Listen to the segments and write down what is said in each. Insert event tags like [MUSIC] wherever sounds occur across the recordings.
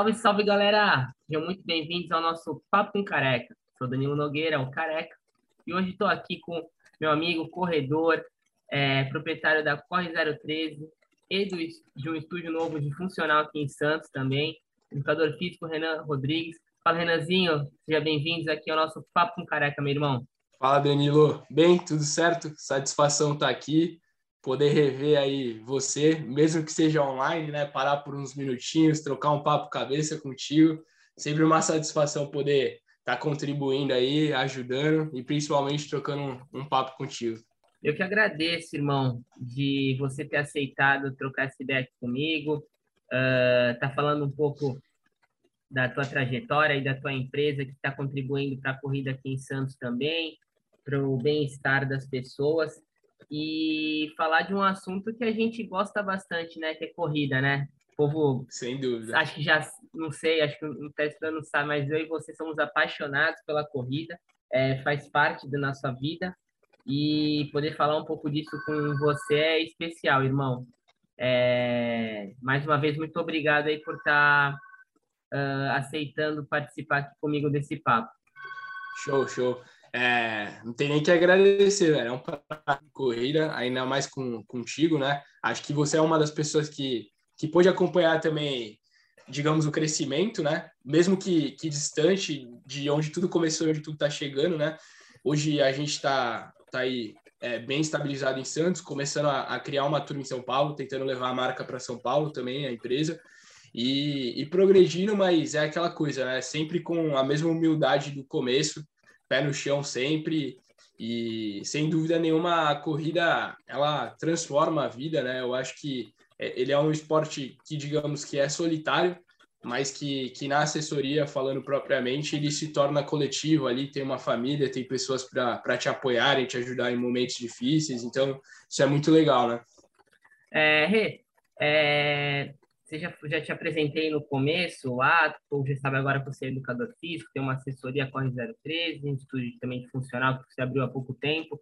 Salve, salve, galera! Sejam muito bem-vindos ao nosso Papo com Careca. Sou Danilo Nogueira, o Careca, e hoje estou aqui com meu amigo corredor, é, proprietário da Corre 013 e do, de um estúdio novo de funcional aqui em Santos também, educador físico Renan Rodrigues. Fala, Renanzinho, seja bem-vindos aqui ao nosso Papo com Careca, meu irmão. Fala, Danilo. Bem, tudo certo? Satisfação estar tá aqui poder rever aí você, mesmo que seja online, né? Parar por uns minutinhos, trocar um papo cabeça contigo. Sempre uma satisfação poder estar tá contribuindo aí, ajudando e principalmente trocando um, um papo contigo. Eu que agradeço, irmão, de você ter aceitado trocar essa ideia aqui comigo, uh, tá falando um pouco da tua trajetória e da tua empresa que está contribuindo para a corrida aqui em Santos também, para o bem-estar das pessoas e falar de um assunto que a gente gosta bastante, né? Que é corrida, né? O povo. Sem dúvida. Acho que já, não sei, acho que o Tesla não sabe, mas eu e você somos apaixonados pela corrida, é, faz parte da nossa vida. E poder falar um pouco disso com você é especial, irmão. É, mais uma vez, muito obrigado aí por estar tá, uh, aceitando participar aqui comigo desse papo. Show, show. É, não tem nem que agradecer, velho. É um prato de corrida, ainda mais com, contigo, né? Acho que você é uma das pessoas que, que pôde acompanhar também, digamos, o crescimento, né? Mesmo que, que distante de onde tudo começou e onde tudo está chegando, né? Hoje a gente está tá aí é, bem estabilizado em Santos, começando a, a, criar uma turma em São Paulo, tentando levar a marca para São Paulo também, a empresa. E, e progredindo, mas é aquela coisa, né? Sempre com a mesma humildade do começo, pé no chão sempre e sem dúvida nenhuma a corrida ela transforma a vida, né? Eu acho que é, ele é um esporte que digamos que é solitário, mas que, que na assessoria, falando propriamente, ele se torna coletivo ali, tem uma família, tem pessoas para te apoiarem, te ajudar em momentos difíceis, então isso é muito legal, né? É, é, você já, já te apresentei no começo lá, ou já sabe agora que você é educador físico, tem uma assessoria Corre 013, um estúdio também funcional que você abriu há pouco tempo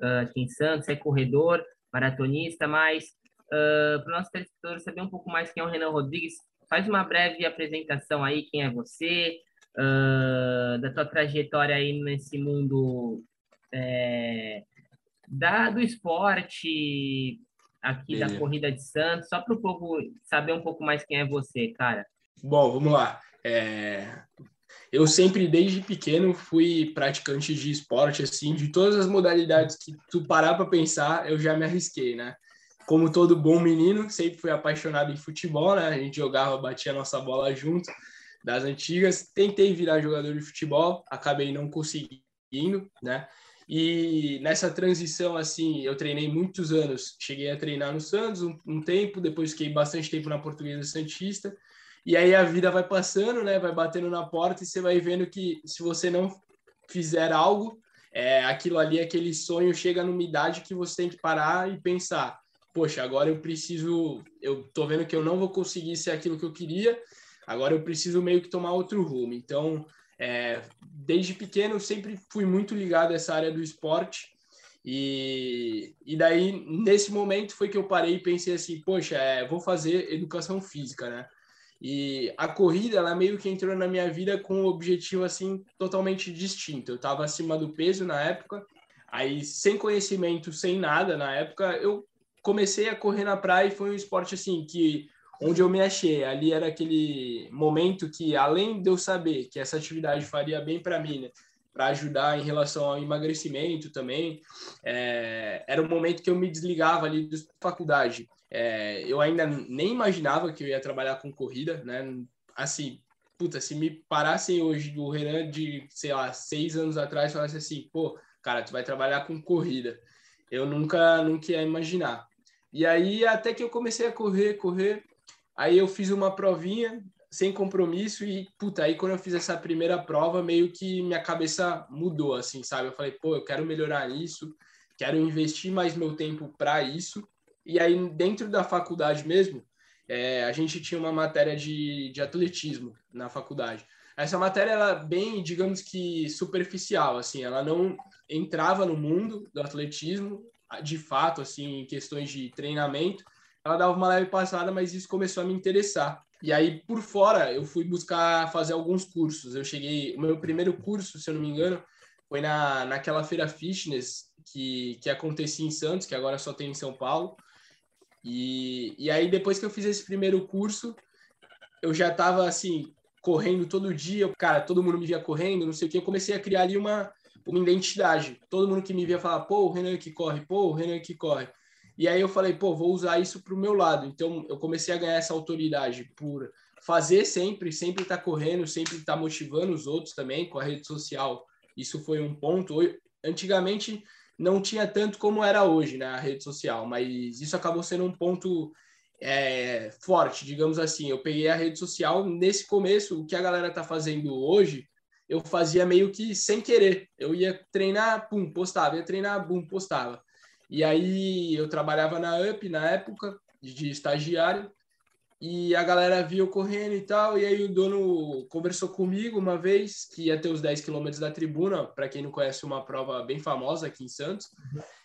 uh, aqui em Santos, é corredor, maratonista, mas uh, para o nosso telespectador saber um pouco mais quem é o Renan Rodrigues, faz uma breve apresentação aí, quem é você, uh, da tua trajetória aí nesse mundo é, da, do esporte, aqui da Corrida de Santos, só para o povo saber um pouco mais quem é você, cara. Bom, vamos lá. É... Eu sempre, desde pequeno, fui praticante de esporte, assim, de todas as modalidades que tu parar para pensar, eu já me arrisquei, né? Como todo bom menino, sempre fui apaixonado em futebol, né? A gente jogava, batia nossa bola junto, das antigas. Tentei virar jogador de futebol, acabei não conseguindo, né? E nessa transição, assim, eu treinei muitos anos. Cheguei a treinar no Santos um, um, tempo, depois fiquei bastante tempo na Portuguesa Santista. E aí a vida vai passando, né? Vai batendo na porta e você vai vendo que se você não fizer algo, é, aquilo ali, aquele sonho chega numa idade que você tem que parar e pensar: poxa, agora eu preciso. Eu tô vendo que eu não vou conseguir ser aquilo que eu queria, agora eu preciso meio que tomar outro rumo. Então, é, desde pequeno sempre fui muito ligado a essa área do esporte e, e daí nesse momento foi que eu parei e pensei assim, poxa, é, vou fazer educação física, né? E a corrida, ela meio que entrou na minha vida com um objetivo assim totalmente distinto. Eu estava acima do peso na época, aí sem conhecimento, sem nada na época, eu comecei a correr na praia e foi um esporte assim que onde eu me achei. Ali era aquele momento que, além de eu saber que essa atividade faria bem para mim, né? para ajudar em relação ao emagrecimento também, é, era um momento que eu me desligava ali da faculdade. É, eu ainda nem imaginava que eu ia trabalhar com corrida, né? Assim, puta, se me parassem hoje do Renan de, sei lá, seis anos atrás, falasse assim, pô, cara, tu vai trabalhar com corrida. Eu nunca, nunca ia imaginar. E aí, até que eu comecei a correr, correr, Aí eu fiz uma provinha sem compromisso e, puta, aí quando eu fiz essa primeira prova, meio que minha cabeça mudou, assim, sabe? Eu falei, pô, eu quero melhorar isso, quero investir mais meu tempo para isso. E aí, dentro da faculdade mesmo, é, a gente tinha uma matéria de, de atletismo na faculdade. Essa matéria era bem, digamos que superficial, assim, ela não entrava no mundo do atletismo, de fato, assim, em questões de treinamento, ela dava uma leve passada, mas isso começou a me interessar. E aí, por fora, eu fui buscar fazer alguns cursos. Eu cheguei, o meu primeiro curso, se eu não me engano, foi na, naquela feira fitness que, que acontecia em Santos, que agora só tem em São Paulo. E, e aí, depois que eu fiz esse primeiro curso, eu já estava assim, correndo todo dia, cara, todo mundo me via correndo, não sei o que, eu comecei a criar ali uma, uma identidade. Todo mundo que me via falar, pô, o Renan que corre, pô, o Renan que corre. E aí eu falei, pô, vou usar isso para o meu lado. Então eu comecei a ganhar essa autoridade por fazer sempre, sempre estar tá correndo, sempre estar tá motivando os outros também com a rede social. Isso foi um ponto. Antigamente não tinha tanto como era hoje, né, a rede social, mas isso acabou sendo um ponto é, forte, digamos assim. Eu peguei a rede social nesse começo, o que a galera tá fazendo hoje, eu fazia meio que sem querer. Eu ia treinar, pum, postava, ia treinar, pum, postava. E aí eu trabalhava na UP na época, de estagiário, e a galera viu correndo e tal, e aí o dono conversou comigo uma vez, que ia ter os 10 quilômetros da tribuna, para quem não conhece, uma prova bem famosa aqui em Santos.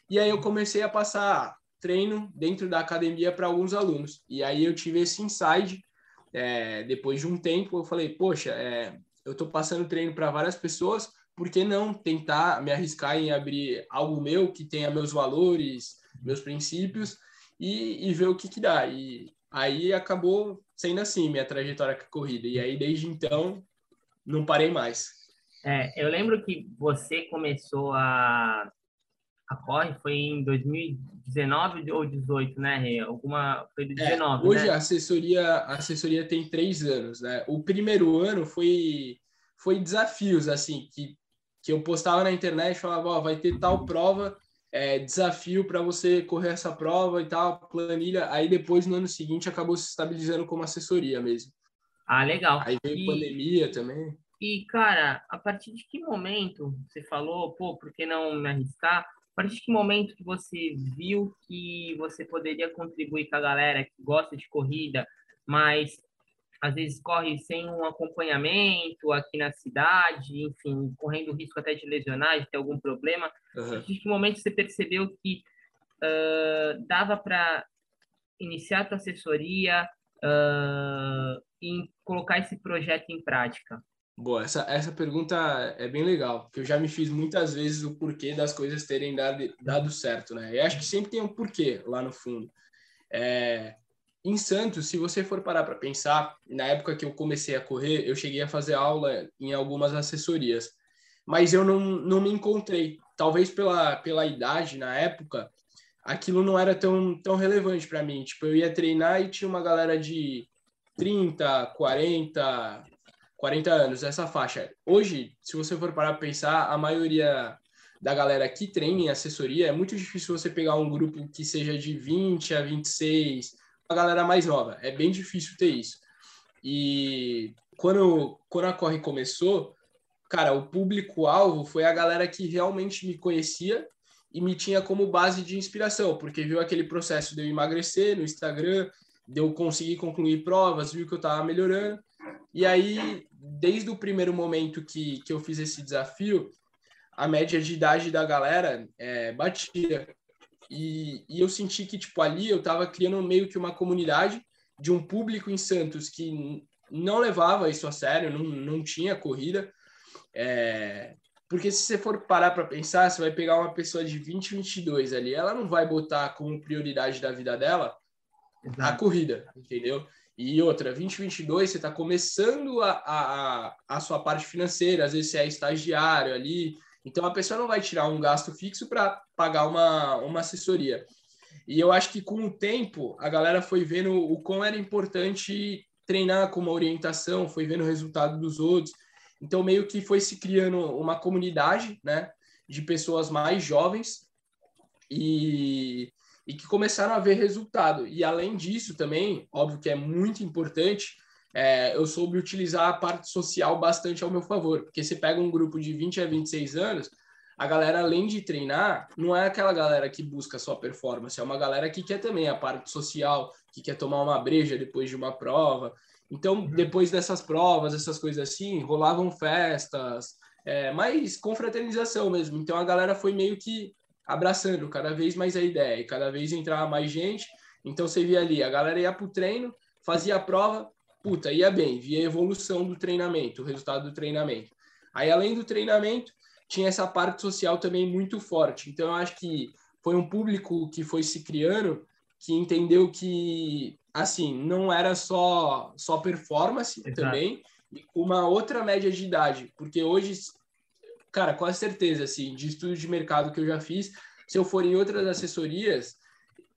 E aí eu comecei a passar treino dentro da academia para alguns alunos. E aí eu tive esse insight, é, depois de um tempo, eu falei, poxa, é, eu estou passando treino para várias pessoas, por que não tentar me arriscar em abrir algo meu que tenha meus valores, meus princípios e, e ver o que, que dá. E aí acabou sendo assim minha trajetória com a corrida. E aí desde então não parei mais. É, eu lembro que você começou a a corre foi em 2019 ou 18, né, Rê? Alguma foi de 19, é, Hoje né? a assessoria a assessoria tem três anos, né? O primeiro ano foi foi desafios assim que que eu postava na internet, falava, ó, vai ter tal prova, é, desafio para você correr essa prova e tal, planilha. Aí depois, no ano seguinte, acabou se estabilizando como assessoria mesmo. Ah, legal. Aí veio e, pandemia também. E, cara, a partir de que momento você falou, pô, por que não me arriscar? A partir de que momento que você viu que você poderia contribuir com a galera que gosta de corrida, mas às vezes corre sem um acompanhamento aqui na cidade, enfim, correndo risco até de lesionar, de ter algum problema. Uhum. Em que momento você percebeu que uh, dava para iniciar a tua assessoria uh, e colocar esse projeto em prática? Boa, essa, essa pergunta é bem legal, porque eu já me fiz muitas vezes o porquê das coisas terem dado, dado certo, né? E acho que sempre tem um porquê lá no fundo. É, em Santos, se você for parar para pensar, na época que eu comecei a correr, eu cheguei a fazer aula em algumas assessorias, mas eu não, não me encontrei. Talvez pela, pela idade na época, aquilo não era tão, tão relevante para mim. Tipo, eu ia treinar e tinha uma galera de 30, 40, 40 anos, essa faixa. Hoje, se você for parar para pensar, a maioria da galera que treina em assessoria, é muito difícil você pegar um grupo que seja de 20 a 26, a galera mais nova. É bem difícil ter isso. E quando, quando a Corre começou, cara, o público-alvo foi a galera que realmente me conhecia e me tinha como base de inspiração, porque viu aquele processo de eu emagrecer no Instagram, de eu conseguir concluir provas, viu que eu estava melhorando. E aí, desde o primeiro momento que, que eu fiz esse desafio, a média de idade da galera é, batia. E, e eu senti que, tipo, ali eu estava criando meio que uma comunidade de um público em Santos que não levava isso a sério, não, não tinha corrida. É... Porque se você for parar para pensar, você vai pegar uma pessoa de 20, 22 ali, ela não vai botar como prioridade da vida dela Exato. a corrida, entendeu? E outra, 2022, você está começando a, a, a sua parte financeira, às vezes você é estagiário ali, então a pessoa não vai tirar um gasto fixo para pagar uma, uma assessoria. E eu acho que com o tempo a galera foi vendo o quão era importante treinar com uma orientação, foi vendo o resultado dos outros. Então meio que foi se criando uma comunidade, né, de pessoas mais jovens e, e que começaram a ver resultado. E além disso também, óbvio que é muito importante, é, eu soube utilizar a parte social bastante ao meu favor, porque você pega um grupo de 20 a 26 anos, a galera, além de treinar, não é aquela galera que busca só performance, é uma galera que quer também a parte social, que quer tomar uma breja depois de uma prova. Então, uhum. depois dessas provas, essas coisas assim, rolavam festas, é, mais confraternização mesmo. Então, a galera foi meio que abraçando cada vez mais a ideia, e cada vez entrava mais gente. Então, você via ali, a galera ia para o treino, fazia a prova, puta, ia bem, via a evolução do treinamento, o resultado do treinamento. Aí, além do treinamento, tinha essa parte social também muito forte. Então, eu acho que foi um público que foi se criando, que entendeu que, assim, não era só, só performance Exato. também, e uma outra média de idade. Porque hoje, cara, com certeza, assim, de estudo de mercado que eu já fiz, se eu for em outras assessorias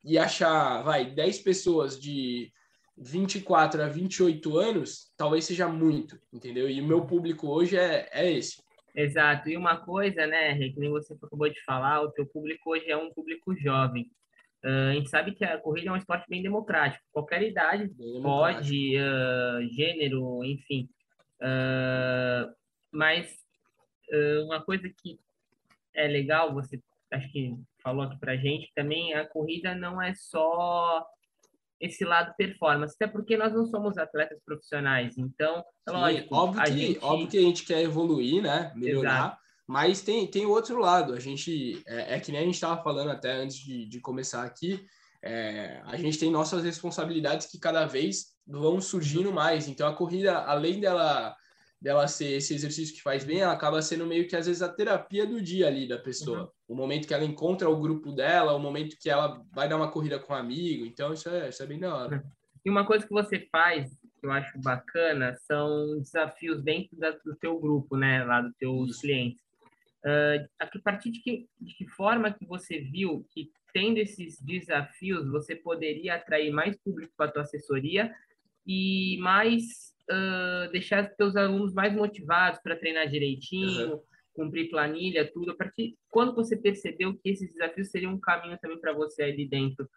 e achar, vai, 10 pessoas de 24 a 28 anos, talvez seja muito, entendeu? E o meu público hoje é, é esse. Exato. E uma coisa, né, que nem você acabou de falar, o teu público hoje é um público jovem. Uh, a gente sabe que a corrida é um esporte bem democrático. Qualquer idade bem pode, uh, gênero, enfim. Uh, mas uma coisa que é legal, você acho que falou aqui pra gente, também a corrida não é só esse lado performance, até porque nós não somos atletas profissionais, então, é lógico, óbvio, que, gente... óbvio que a gente quer evoluir, né, melhorar, Exato. mas tem, tem outro lado, a gente, é, é que nem a gente estava falando até antes de, de começar aqui, é, a gente tem nossas responsabilidades que cada vez vão surgindo mais, então a corrida, além dela dela ser esse exercício que faz bem, ela acaba sendo meio que às vezes a terapia do dia ali da pessoa. Uhum. O momento que ela encontra o grupo dela, o momento que ela vai dar uma corrida com um amigo. Então, isso é, isso é bem da hora. E uma coisa que você faz, que eu acho bacana, são desafios dentro da, do teu grupo, né? Lá dos teus isso. clientes. Uh, a partir de que, de que forma que você viu que tendo esses desafios você poderia atrair mais público para a tua assessoria e mais uh, deixar os teus alunos mais motivados para treinar direitinho, uhum. cumprir planilha, tudo. A partir quando você percebeu que esses desafios seriam um caminho também para você ali dentro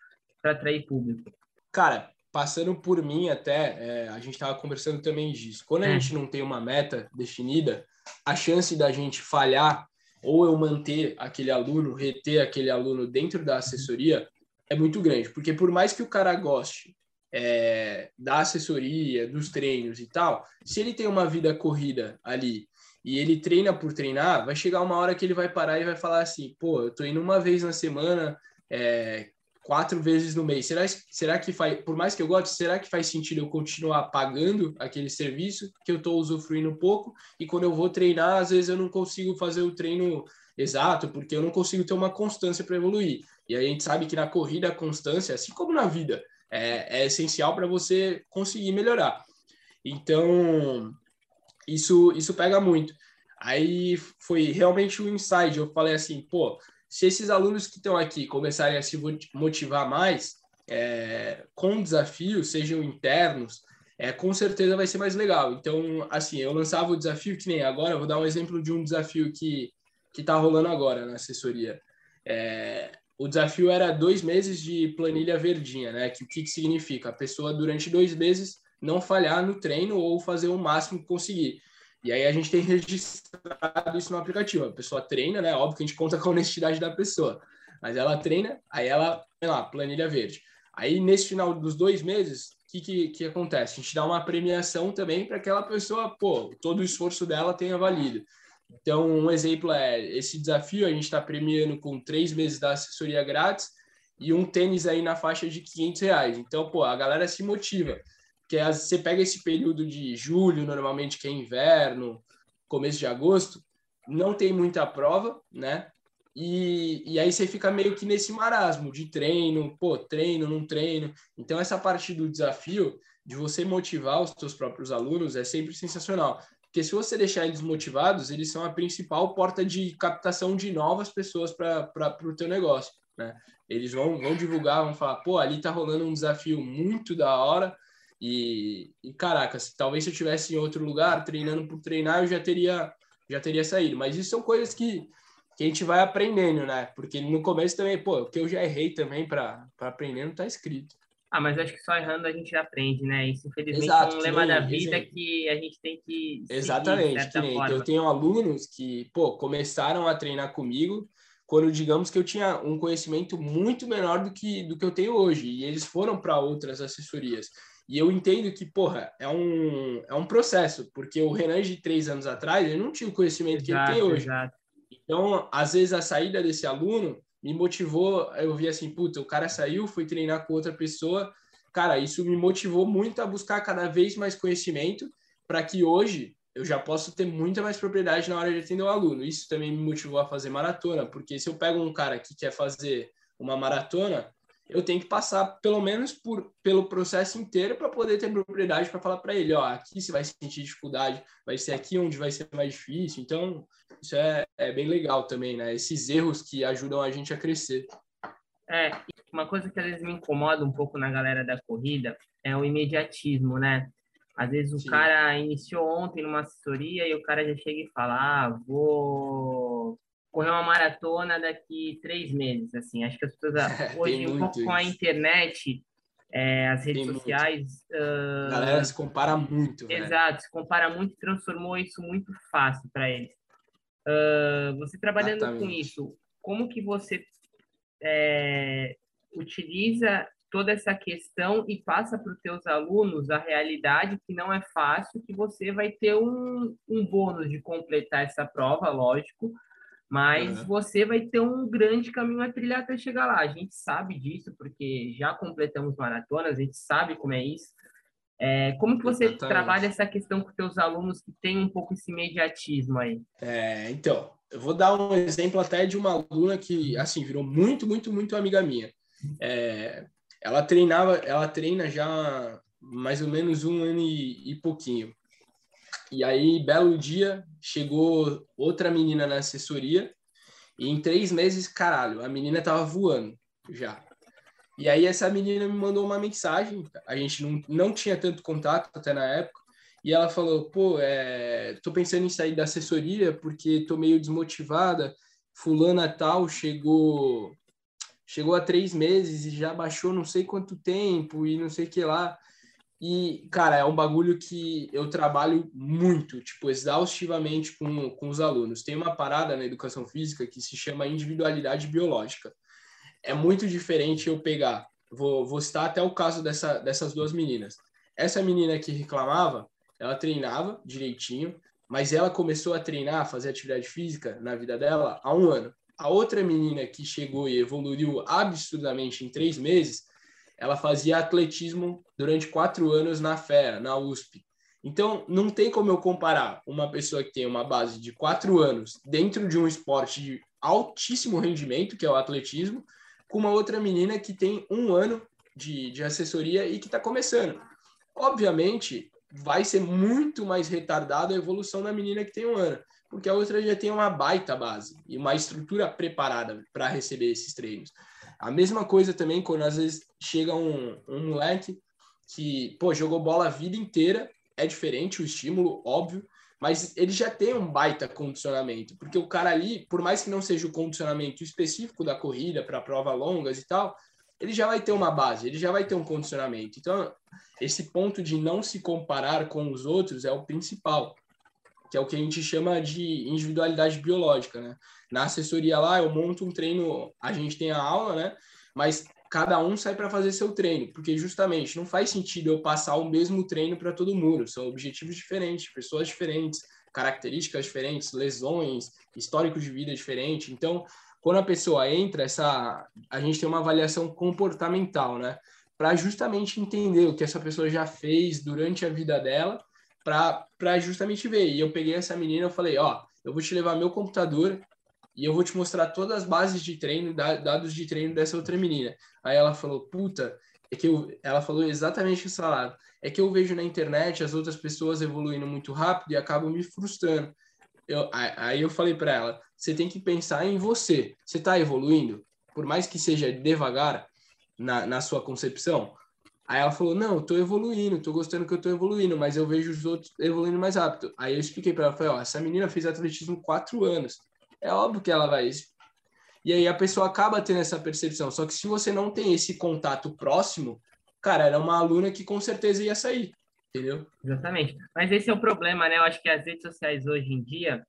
para atrair público? Cara, passando por mim até, é, a gente estava conversando também disso. Quando a é. gente não tem uma meta definida, a chance da gente falhar ou eu manter aquele aluno, reter aquele aluno dentro da assessoria é muito grande, porque por mais que o cara goste é, da assessoria, dos treinos e tal, se ele tem uma vida corrida ali e ele treina por treinar, vai chegar uma hora que ele vai parar e vai falar assim, pô, eu tô indo uma vez na semana, é, quatro vezes no mês. Será, será que faz, por mais que eu goste, será que faz sentido eu continuar pagando aquele serviço que eu estou usufruindo pouco e quando eu vou treinar, às vezes eu não consigo fazer o treino exato, porque eu não consigo ter uma constância para evoluir. E a gente sabe que na corrida a constância, assim como na vida, é, é essencial para você conseguir melhorar. Então, isso, isso pega muito. Aí foi realmente um insight. Eu falei assim, pô, se esses alunos que estão aqui começarem a se motivar mais é, com desafios, sejam internos, é, com certeza vai ser mais legal. Então, assim, eu lançava o desafio que nem agora, vou dar um exemplo de um desafio que que está rolando agora na assessoria. É, o desafio era dois meses de planilha verdinha, né? Que o que, que significa? A pessoa durante dois meses não falhar no treino ou fazer o máximo que conseguir. E aí a gente tem registrado isso no aplicativo. A pessoa treina, né? Óbvio que a gente conta com a honestidade da pessoa, mas ela treina, aí ela, sei lá, planilha verde. Aí nesse final dos dois meses, o que, que, que acontece? A gente dá uma premiação também para aquela pessoa, pô, todo o esforço dela tenha valido. Então, um exemplo é esse desafio, a gente está premiando com três meses da assessoria grátis e um tênis aí na faixa de 500 reais. Então, pô, a galera se motiva. Porque você pega esse período de julho, normalmente que é inverno, começo de agosto, não tem muita prova, né? E, e aí você fica meio que nesse marasmo de treino, pô, treino, não treino. Então, essa parte do desafio de você motivar os seus próprios alunos é sempre sensacional. Porque se você deixar eles motivados, eles são a principal porta de captação de novas pessoas para o teu negócio, né? Eles vão, vão divulgar, vão falar, pô, ali tá rolando um desafio muito da hora e, e caraca, se, talvez se eu tivesse em outro lugar, treinando por treinar, eu já teria, já teria saído. Mas isso são coisas que, que a gente vai aprendendo, né? Porque no começo também, pô, o que eu já errei também para aprender não tá escrito. Ah, mas acho que só errando a gente aprende, né? Isso, infelizmente, Exato, é um lema da vida exemplo. que a gente tem que. Exatamente. Que eu tenho alunos que, pô, começaram a treinar comigo quando, digamos, que eu tinha um conhecimento muito menor do que, do que eu tenho hoje. E eles foram para outras assessorias. E eu entendo que, porra, é um, é um processo, porque o Renan de três anos atrás, ele não tinha o conhecimento exato, que ele tem hoje. Exato. Então, às vezes, a saída desse aluno me motivou, eu vi assim, puta, o cara saiu, foi treinar com outra pessoa cara, isso me motivou muito a buscar cada vez mais conhecimento para que hoje eu já posso ter muita mais propriedade na hora de atender o aluno. Isso também me motivou a fazer maratona, porque se eu pego um cara que quer fazer uma maratona, eu tenho que passar pelo menos por, pelo processo inteiro para poder ter propriedade para falar para ele, ó, aqui você vai sentir dificuldade, vai ser aqui onde vai ser mais difícil. Então, isso é, é bem legal também, né? Esses erros que ajudam a gente a crescer. É, uma coisa que às vezes me incomoda um pouco na galera da corrida é o imediatismo, né? Às vezes o Sim. cara iniciou ontem numa assessoria e o cara já chega e fala, ah, vou correr uma maratona daqui três meses, assim. Acho que as pessoas, [LAUGHS] hoje, um pouco isso. com a internet, é, as redes Tem sociais... Uh... A galera se compara muito, Exato, se compara muito e transformou isso muito fácil para eles. Uh, você trabalhando Exatamente. com isso, como que você é, utiliza toda essa questão e passa para os teus alunos a realidade que não é fácil, que você vai ter um, um bônus de completar essa prova, lógico, mas uhum. você vai ter um grande caminho a trilhar até chegar lá. A gente sabe disso, porque já completamos maratonas, a gente sabe como é isso. É, como que você Exatamente. trabalha essa questão com teus alunos que tem um pouco esse imediatismo aí? É, então, eu vou dar um exemplo até de uma aluna que, assim, virou muito, muito, muito amiga minha. É, ela treinava, ela treina já mais ou menos um ano e, e pouquinho. E aí, belo dia, chegou outra menina na assessoria e em três meses, caralho, a menina tava voando já. E aí essa menina me mandou uma mensagem, a gente não, não tinha tanto contato até na época, e ela falou, pô, é, tô pensando em sair da assessoria porque tô meio desmotivada, fulana tal chegou chegou a três meses e já baixou não sei quanto tempo e não sei que lá. E, cara, é um bagulho que eu trabalho muito, tipo, exaustivamente com, com os alunos. Tem uma parada na educação física que se chama individualidade biológica. É muito diferente eu pegar, vou, vou citar até o caso dessa, dessas duas meninas. Essa menina que reclamava, ela treinava direitinho, mas ela começou a treinar, fazer atividade física na vida dela há um ano. A outra menina que chegou e evoluiu absurdamente em três meses, ela fazia atletismo durante quatro anos na FEA, na USP. Então, não tem como eu comparar uma pessoa que tem uma base de quatro anos dentro de um esporte de altíssimo rendimento, que é o atletismo, com uma outra menina que tem um ano de, de assessoria e que está começando. Obviamente, vai ser muito mais retardada a evolução da menina que tem um ano, porque a outra já tem uma baita base e uma estrutura preparada para receber esses treinos. A mesma coisa também quando às vezes chega um, um moleque que, pô, jogou bola a vida inteira, é diferente o estímulo, óbvio, mas ele já tem um baita condicionamento, porque o cara ali, por mais que não seja o condicionamento específico da corrida para prova longas e tal, ele já vai ter uma base, ele já vai ter um condicionamento. Então, esse ponto de não se comparar com os outros é o principal, que é o que a gente chama de individualidade biológica, né? Na assessoria lá, eu monto um treino, a gente tem a aula, né? Mas cada um sai para fazer seu treino, porque justamente não faz sentido eu passar o mesmo treino para todo mundo, são objetivos diferentes, pessoas diferentes, características diferentes, lesões, histórico de vida diferente. Então, quando a pessoa entra, essa a gente tem uma avaliação comportamental, né? Para justamente entender o que essa pessoa já fez durante a vida dela, para justamente ver. E eu peguei essa menina, eu falei, ó, eu vou te levar meu computador e eu vou te mostrar todas as bases de treino, dados de treino dessa outra menina. Aí ela falou, puta, é que eu, ela falou exatamente essa lado. É que eu vejo na internet as outras pessoas evoluindo muito rápido e acabo me frustrando. Eu, aí eu falei para ela, você tem que pensar em você. Você está evoluindo? Por mais que seja devagar na, na sua concepção? Aí ela falou, não, eu tô evoluindo, tô gostando que eu tô evoluindo, mas eu vejo os outros evoluindo mais rápido. Aí eu expliquei para ela, falei, ó, essa menina fez atletismo quatro anos. É óbvio que ela vai... E aí a pessoa acaba tendo essa percepção. Só que se você não tem esse contato próximo, cara, era uma aluna que com certeza ia sair entendeu? Exatamente. Mas esse é o problema, né? Eu acho que as redes sociais hoje em dia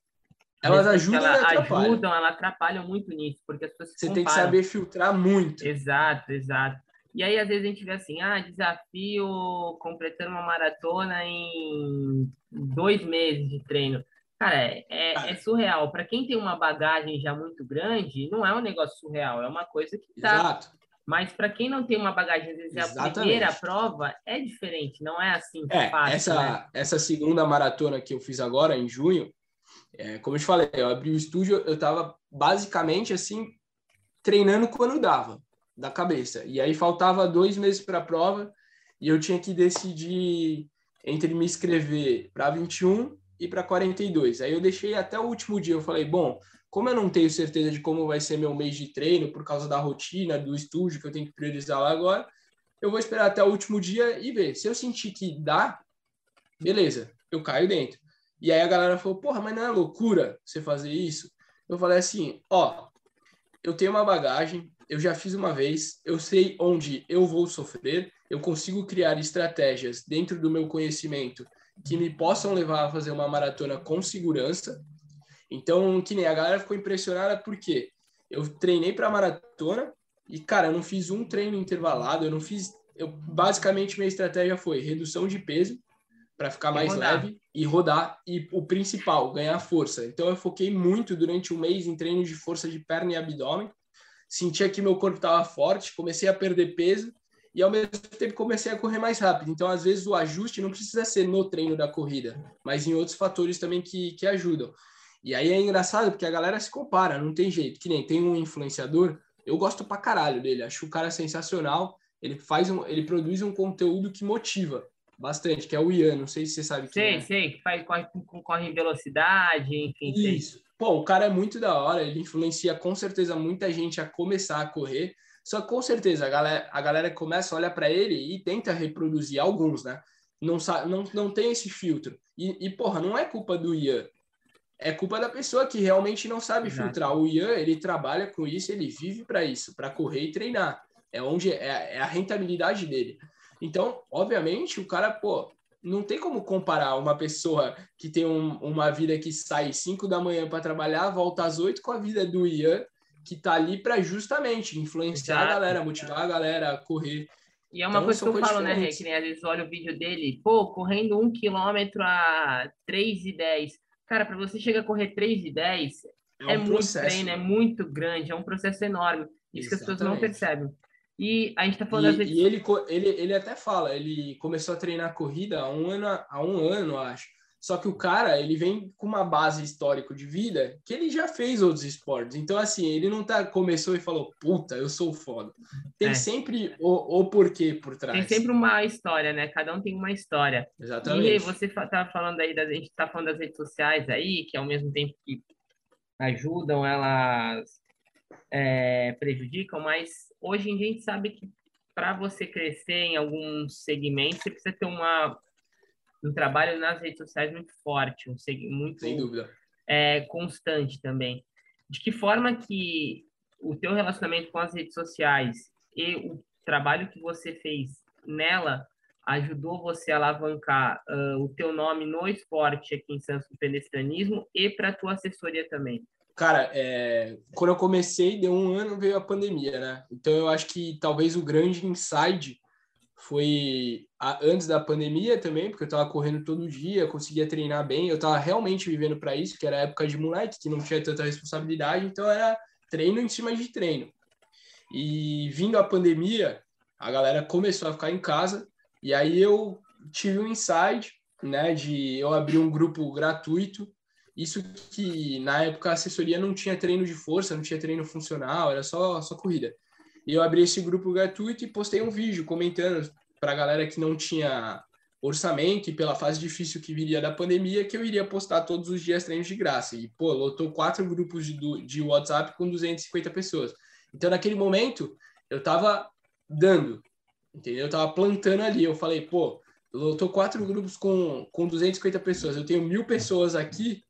elas ajudam elas ajudam, elas atrapalham muito nisso, porque as pessoas Você tem que saber filtrar muito. Exato, exato. E aí, às vezes, a gente vê assim, ah, desafio completando uma maratona em dois meses de treino. Cara, é, é, é surreal. Para quem tem uma bagagem já muito grande, não é um negócio surreal, é uma coisa que está Mas para quem não tem uma bagagem, às vezes Exatamente. a primeira prova é diferente, não é assim é, fácil. Essa, né? essa segunda maratona que eu fiz agora, em junho, é, como eu te falei, eu abri o estúdio, eu estava basicamente assim, treinando quando dava, da cabeça. E aí faltava dois meses para a prova e eu tinha que decidir entre me inscrever para 21 e para 42. Aí eu deixei até o último dia, eu falei, bom, como eu não tenho certeza de como vai ser meu mês de treino por causa da rotina do estúdio que eu tenho que priorizar lá agora, eu vou esperar até o último dia e ver. Se eu sentir que dá, beleza, eu caio dentro. E aí a galera falou: "Porra, mas não é loucura você fazer isso?" Eu falei assim: "Ó, eu tenho uma bagagem, eu já fiz uma vez, eu sei onde eu vou sofrer, eu consigo criar estratégias dentro do meu conhecimento que me possam levar a fazer uma maratona com segurança então, que nem a galera ficou impressionada porque eu treinei para maratona e, cara, eu não fiz um treino intervalado, eu não fiz. Eu, basicamente, minha estratégia foi redução de peso para ficar mais leve e rodar. E o principal, ganhar força. Então, eu foquei muito durante um mês em treino de força de perna e abdômen. Sentia que meu corpo estava forte, comecei a perder peso e ao mesmo tempo comecei a correr mais rápido. Então, às vezes, o ajuste não precisa ser no treino da corrida, mas em outros fatores também que, que ajudam. E aí é engraçado porque a galera se compara, não tem jeito. Que nem tem um influenciador, eu gosto pra caralho dele, acho o cara sensacional. Ele faz um, ele produz um conteúdo que motiva bastante, que é o Ian, não sei se você sabe quem sei, é. Sei, que faz, corre, corre em velocidade, enfim. Isso. Sei. Pô, o cara é muito da hora, ele influencia com certeza muita gente a começar a correr. Só que com certeza a galera, a galera começa a olhar para ele e tenta reproduzir alguns, né? Não, não, não tem esse filtro. E, e, porra, não é culpa do Ian é culpa da pessoa que realmente não sabe Exato. filtrar. O Ian, ele trabalha com isso, ele vive para isso, para correr e treinar. É onde é, é, a rentabilidade dele. Então, obviamente, o cara, pô, não tem como comparar uma pessoa que tem um, uma vida que sai 5 da manhã para trabalhar, volta às 8 com a vida do Ian, que tá ali para justamente influenciar Exato. a galera, motivar a galera a correr. E é uma então, coisa que eu falo, né, Rê? Que nem às vezes olha o vídeo dele, pô, correndo um quilômetro a 3 e 10 Cara, para você chegar a correr 3 de 10, é, um é muito treino, é muito grande, é um processo enorme. Isso Exatamente. que as pessoas não percebem. E a gente tá falando... E, vezes... e ele, ele, ele até fala, ele começou a treinar corrida há um ano, há um ano, acho. Só que o cara, ele vem com uma base histórica de vida que ele já fez outros esportes. Então, assim, ele não tá, começou e falou, puta, eu sou foda. Tem é. sempre o, o porquê por trás. Tem sempre uma história, né? Cada um tem uma história. Exatamente. E você tá falando aí, das, a gente tá falando das redes sociais aí, que ao mesmo tempo que ajudam, elas é, prejudicam, mas hoje em dia a gente sabe que para você crescer em alguns segmentos, você precisa ter uma um trabalho nas redes sociais muito forte, um muito Sem dúvida. É, constante também. De que forma que o teu relacionamento com as redes sociais e o trabalho que você fez nela ajudou você a alavancar uh, o teu nome no esporte aqui em Santos do Pedestrianismo e para a tua assessoria também? Cara, é... quando eu comecei, deu um ano, veio a pandemia, né? Então eu acho que talvez o grande insight foi antes da pandemia também, porque eu estava correndo todo dia, conseguia treinar bem, eu estava realmente vivendo para isso, que era época de moleque, que não tinha tanta responsabilidade, então era treino em cima de treino. E vindo a pandemia, a galera começou a ficar em casa, e aí eu tive um insight, né, de eu abrir um grupo gratuito, isso que na época a assessoria não tinha treino de força, não tinha treino funcional, era só, só corrida. E eu abri esse grupo gratuito e postei um vídeo comentando para a galera que não tinha orçamento e pela fase difícil que viria da pandemia, que eu iria postar todos os dias treinos de graça. E, pô, lotou quatro grupos de, de WhatsApp com 250 pessoas. Então, naquele momento, eu tava dando, entendeu? Eu tava plantando ali. Eu falei, pô, lotou quatro grupos com, com 250 pessoas. Eu tenho mil pessoas aqui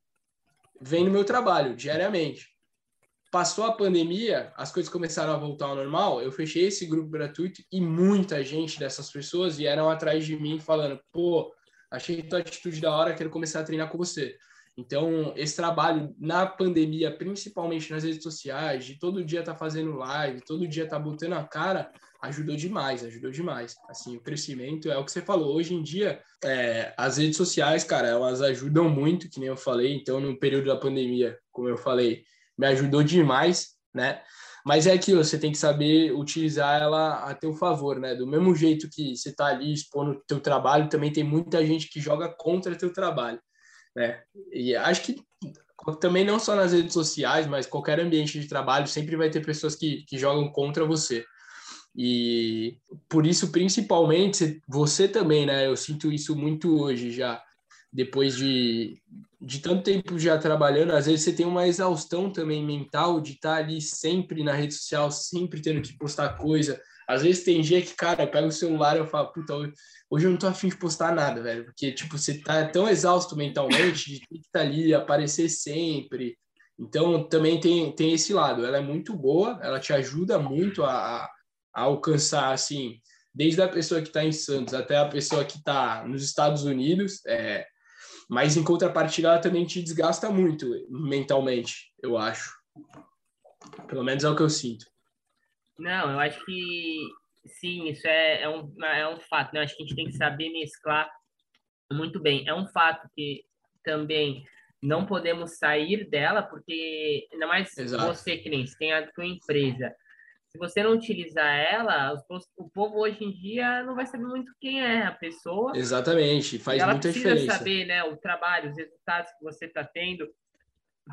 vendo meu trabalho diariamente passou a pandemia, as coisas começaram a voltar ao normal, eu fechei esse grupo gratuito e muita gente dessas pessoas vieram atrás de mim falando, pô, achei tua atitude da hora, quero começar a treinar com você. Então, esse trabalho na pandemia, principalmente nas redes sociais, de todo dia tá fazendo live, todo dia tá botando a cara, ajudou demais, ajudou demais. Assim, o crescimento é o que você falou. Hoje em dia, é, as redes sociais, cara, elas ajudam muito, que nem eu falei. Então, no período da pandemia, como eu falei, me ajudou demais, né? Mas é aquilo, você tem que saber utilizar ela a teu favor, né? Do mesmo jeito que você está ali expondo teu trabalho, também tem muita gente que joga contra teu trabalho, né? E acho que também não só nas redes sociais, mas qualquer ambiente de trabalho sempre vai ter pessoas que, que jogam contra você. E por isso, principalmente, você também, né? Eu sinto isso muito hoje já, depois de, de tanto tempo já trabalhando, às vezes você tem uma exaustão também mental de estar ali sempre na rede social, sempre tendo que postar coisa. Às vezes tem dia que, cara, eu pego o celular e eu falo, puta, hoje eu não tô afim de postar nada, velho, porque, tipo, você tá tão exausto mentalmente de ter que estar ali, aparecer sempre. Então, também tem, tem esse lado. Ela é muito boa, ela te ajuda muito a alcançar, assim, desde a pessoa que está em Santos até a pessoa que está nos Estados Unidos, é, mas em contrapartida ela também te desgasta muito mentalmente, eu acho. Pelo menos é o que eu sinto. Não, eu acho que sim, isso é, é, um, é um fato. Né? Eu acho que a gente tem que saber mesclar muito bem. É um fato que também não podemos sair dela, porque ainda mais Exato. você que nem você tem a tua empresa se você não utilizar ela, o povo hoje em dia não vai saber muito quem é a pessoa. Exatamente, faz ela muita precisa diferença. saber, né, o trabalho, os resultados que você está tendo.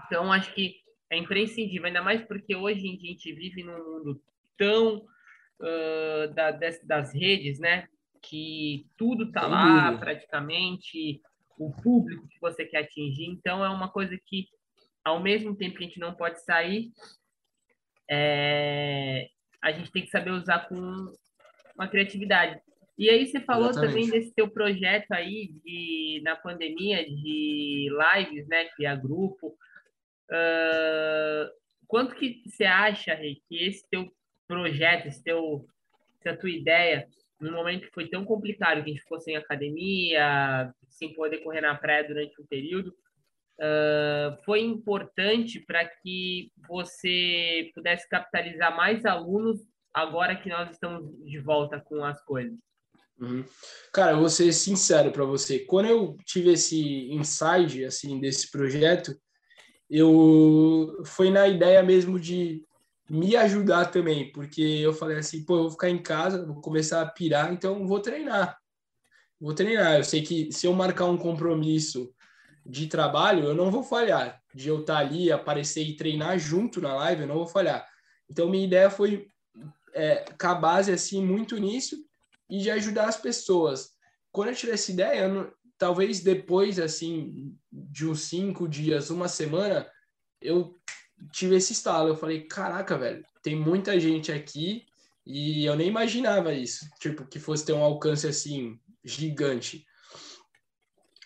Então, acho que é imprescindível, ainda mais porque hoje em dia a gente vive num mundo tão uh, da, das, das, redes, né, que tudo está lá, praticamente, o público que você quer atingir. Então, é uma coisa que, ao mesmo tempo que a gente não pode sair, é, a gente tem que saber usar com uma criatividade. E aí você falou Exatamente. também desse teu projeto aí de na pandemia de lives, né, criar grupo. Uh, quanto que você acha, Rei, que esse teu projeto, esse teu, essa tua ideia, num momento que foi tão complicado, que a gente ficou sem academia, sem poder correr na praia durante um período, uh, foi importante para que você pudesse capitalizar mais alunos agora que nós estamos de volta com as coisas? Uhum. Cara, vou ser sincero para você. Quando eu tive esse insight assim desse projeto, eu foi na ideia mesmo de me ajudar também, porque eu falei assim, pô, eu vou ficar em casa, vou começar a pirar, então vou treinar. Vou treinar. Eu sei que se eu marcar um compromisso de trabalho, eu não vou falhar. De eu estar ali, aparecer e treinar junto na live, eu não vou falhar. Então, minha ideia foi é, com base, assim, muito nisso e de ajudar as pessoas. Quando eu tive essa ideia, não, talvez depois, assim, de uns cinco dias, uma semana, eu tive esse estalo. Eu falei, caraca, velho, tem muita gente aqui e eu nem imaginava isso. Tipo, que fosse ter um alcance, assim, gigante.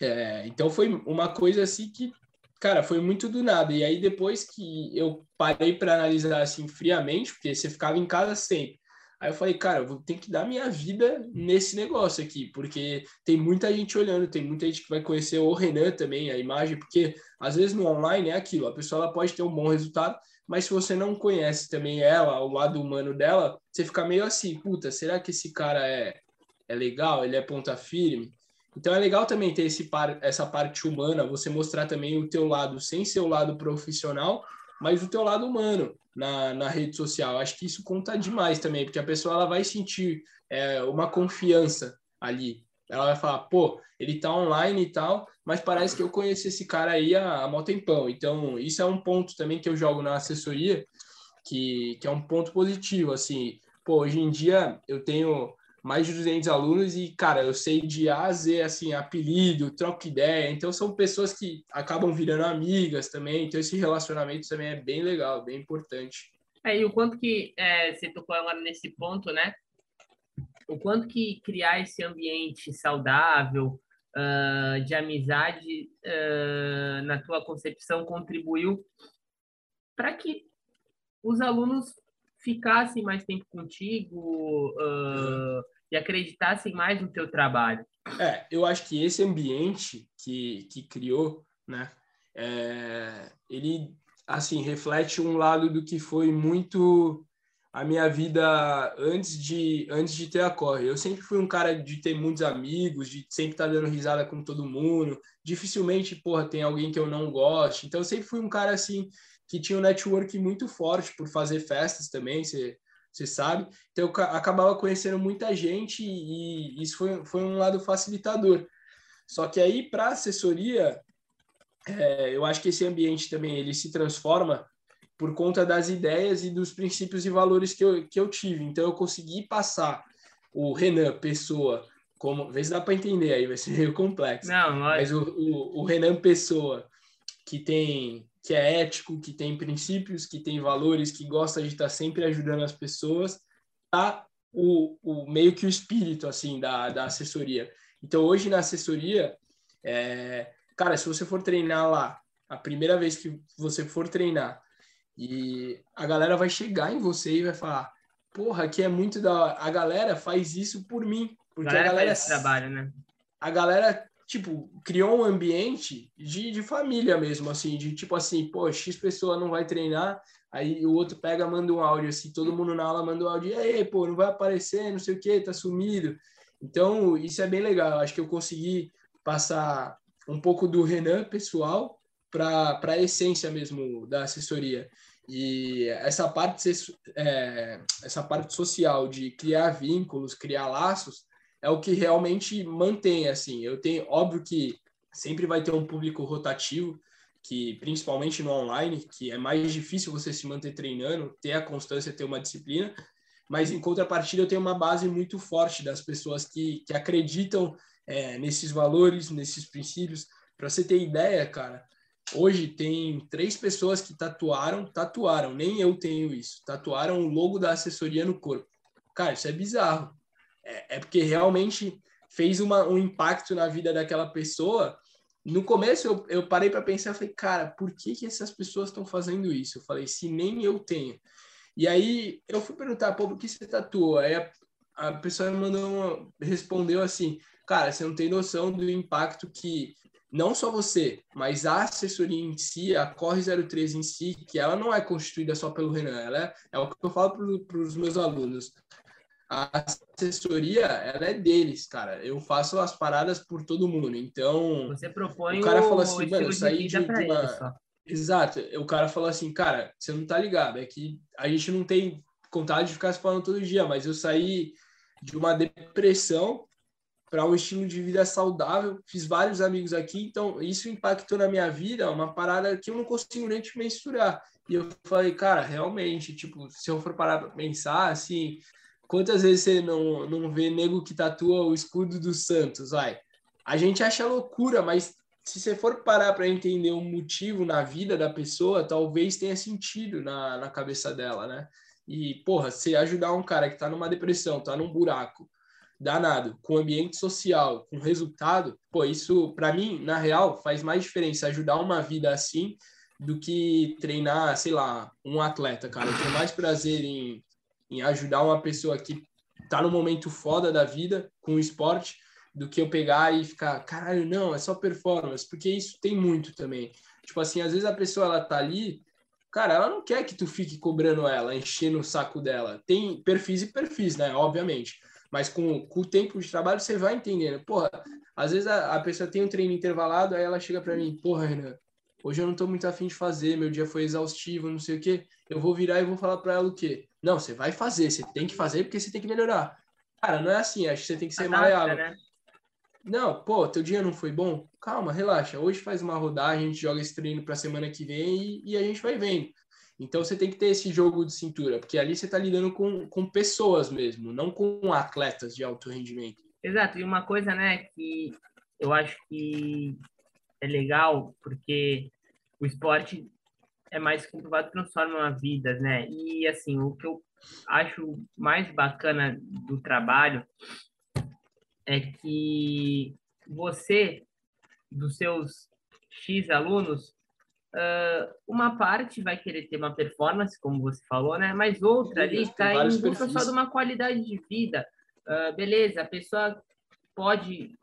É, então foi uma coisa assim que, cara, foi muito do nada. E aí depois que eu parei para analisar assim friamente, porque você ficava em casa sempre. Aí eu falei, cara, eu vou ter que dar minha vida nesse negócio aqui, porque tem muita gente olhando, tem muita gente que vai conhecer o Renan também, a imagem, porque às vezes no online é aquilo, a pessoa ela pode ter um bom resultado, mas se você não conhece também ela, o lado humano dela, você fica meio assim, puta, será que esse cara é, é legal, ele é ponta firme? Então é legal também ter esse par, essa parte humana, você mostrar também o teu lado sem ser o lado profissional, mas o teu lado humano na, na rede social. Acho que isso conta demais também, porque a pessoa ela vai sentir é, uma confiança ali. Ela vai falar, pô, ele tá online e tal, mas parece que eu conheço esse cara aí há, há mó tempão. Então, isso é um ponto também que eu jogo na assessoria, que, que é um ponto positivo, assim. Pô, hoje em dia eu tenho mais de 200 alunos e, cara, eu sei de A a Z, assim, apelido, troco ideia. Então, são pessoas que acabam virando amigas também. Então, esse relacionamento também é bem legal, bem importante. É, e o quanto que é, você tocou agora nesse ponto, né? O quanto que criar esse ambiente saudável, uh, de amizade, uh, na tua concepção, contribuiu para que os alunos ficassem mais tempo contigo, uh, e acreditassem mais no teu trabalho. É, eu acho que esse ambiente que, que criou, né, é, ele, assim, reflete um lado do que foi muito a minha vida antes de antes de ter a corre. Eu sempre fui um cara de ter muitos amigos, de sempre estar dando risada com todo mundo. Dificilmente, porra, tem alguém que eu não goste. Então eu sempre fui um cara assim que tinha um network muito forte por fazer festas também, você, você sabe. Então, eu acabava conhecendo muita gente e isso foi, foi um lado facilitador. Só que aí, para assessoria, é, eu acho que esse ambiente também ele se transforma por conta das ideias e dos princípios e valores que eu, que eu tive. Então, eu consegui passar o Renan, pessoa, como. Vê se dá para entender aí, vai ser meio complexo. Não, mas o, o, o Renan, pessoa, que tem que é ético, que tem princípios, que tem valores, que gosta de estar sempre ajudando as pessoas, tá o, o meio que o espírito assim da, da assessoria. Então hoje na assessoria, é, cara, se você for treinar lá, a primeira vez que você for treinar e a galera vai chegar em você e vai falar, porra, aqui é muito da a galera faz isso por mim, porque a galera, a galera faz trabalho, né? A galera tipo, criou um ambiente de, de família mesmo, assim, de tipo assim, pô, X pessoa não vai treinar, aí o outro pega, manda um áudio, assim, todo mundo na aula manda um áudio, e aí, pô, não vai aparecer, não sei o que, tá sumido. Então, isso é bem legal, acho que eu consegui passar um pouco do Renan pessoal para a essência mesmo da assessoria. E essa parte, é, essa parte social de criar vínculos, criar laços, é o que realmente mantém, assim. Eu tenho, óbvio que sempre vai ter um público rotativo, que principalmente no online, que é mais difícil você se manter treinando, ter a constância, ter uma disciplina, mas em contrapartida eu tenho uma base muito forte das pessoas que, que acreditam é, nesses valores, nesses princípios. Para você ter ideia, cara, hoje tem três pessoas que tatuaram, tatuaram, nem eu tenho isso, tatuaram o logo da assessoria no corpo. Cara, isso é bizarro é, é porque realmente fez uma, um impacto na vida daquela pessoa. No começo eu, eu parei para pensar, falei, cara, por que, que essas pessoas estão fazendo isso? Eu falei, se nem eu tenho. E aí eu fui perguntar, pô, por que você tatuou? Aí a, a pessoa me mandou uma, respondeu assim, cara, você não tem noção do impacto que não só você, mas a assessoria em si, a Corre 03 em si, que ela não é constituída só pelo Renan, ela é, é o que eu falo para os meus alunos a assessoria ela é deles, cara. Eu faço as paradas por todo mundo. Então, você propõe o cara falou assim, mano, eu saí de, de uma Exato. O cara falou assim, cara, você não tá ligado, é que a gente não tem vontade de ficar se falando todo dia, mas eu saí de uma depressão para um estilo de vida saudável, fiz vários amigos aqui, então isso impactou na minha vida, uma parada que eu não consigo nem te mensurar. E eu falei, cara, realmente, tipo, se eu for parar para pensar, assim, Quantas vezes você não, não vê nego que tatua o escudo do Santos? Vai. A gente acha loucura, mas se você for parar para entender um motivo na vida da pessoa, talvez tenha sentido na, na cabeça dela, né? E, porra, se ajudar um cara que tá numa depressão, tá num buraco danado, com ambiente social, com resultado, pô, isso, para mim, na real, faz mais diferença ajudar uma vida assim do que treinar, sei lá, um atleta, cara. Eu tenho mais prazer em em ajudar uma pessoa que tá no momento foda da vida com o esporte do que eu pegar e ficar, caralho, não, é só performance, porque isso tem muito também. Tipo assim, às vezes a pessoa ela tá ali, cara, ela não quer que tu fique cobrando ela, enchendo o saco dela. Tem perfis e perfis, né, obviamente. Mas com, com o tempo de trabalho você vai entendendo. Porra, às vezes a, a pessoa tem um treino intervalado, aí ela chega para mim, porra, Renan, hoje eu não tô muito afim de fazer, meu dia foi exaustivo, não sei o quê. Eu vou virar e vou falar para ela o quê? Não, você vai fazer, você tem que fazer porque você tem que melhorar. Cara, não é assim, acho que você tem que ser maleável. Né? Não, pô, teu dia não foi bom? Calma, relaxa. Hoje faz uma rodagem, a gente joga esse treino para semana que vem e, e, a gente vai vendo. Então você tem que ter esse jogo de cintura, porque ali você está lidando com, com pessoas mesmo, não com atletas de alto rendimento. Exato, e uma coisa, né, que eu acho que é legal, porque o esporte é mais comprovado transforma vidas, né? E assim, o que eu acho mais bacana do trabalho é que você, dos seus X alunos, uma parte vai querer ter uma performance, como você falou, né? Mas outra ali está em busca só de uma qualidade de vida. Beleza, a pessoa pode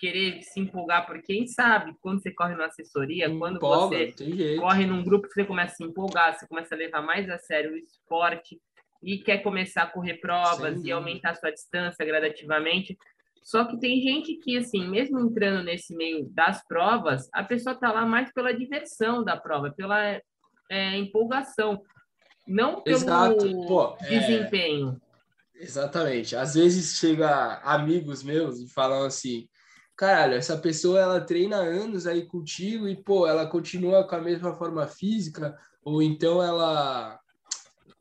querer se empolgar, porque quem sabe quando você corre na assessoria, quando Empolga, você corre num grupo, você começa a se empolgar, você começa a levar mais a sério o esporte e quer começar a correr provas Sim. e aumentar sua distância gradativamente. Só que tem gente que, assim, mesmo entrando nesse meio das provas, a pessoa tá lá mais pela diversão da prova, pela é, empolgação, não pelo Pô, é, desempenho. É... Exatamente. Às vezes chega amigos meus e falam assim, caralho, essa pessoa ela treina anos aí contigo e, pô, ela continua com a mesma forma física, ou então ela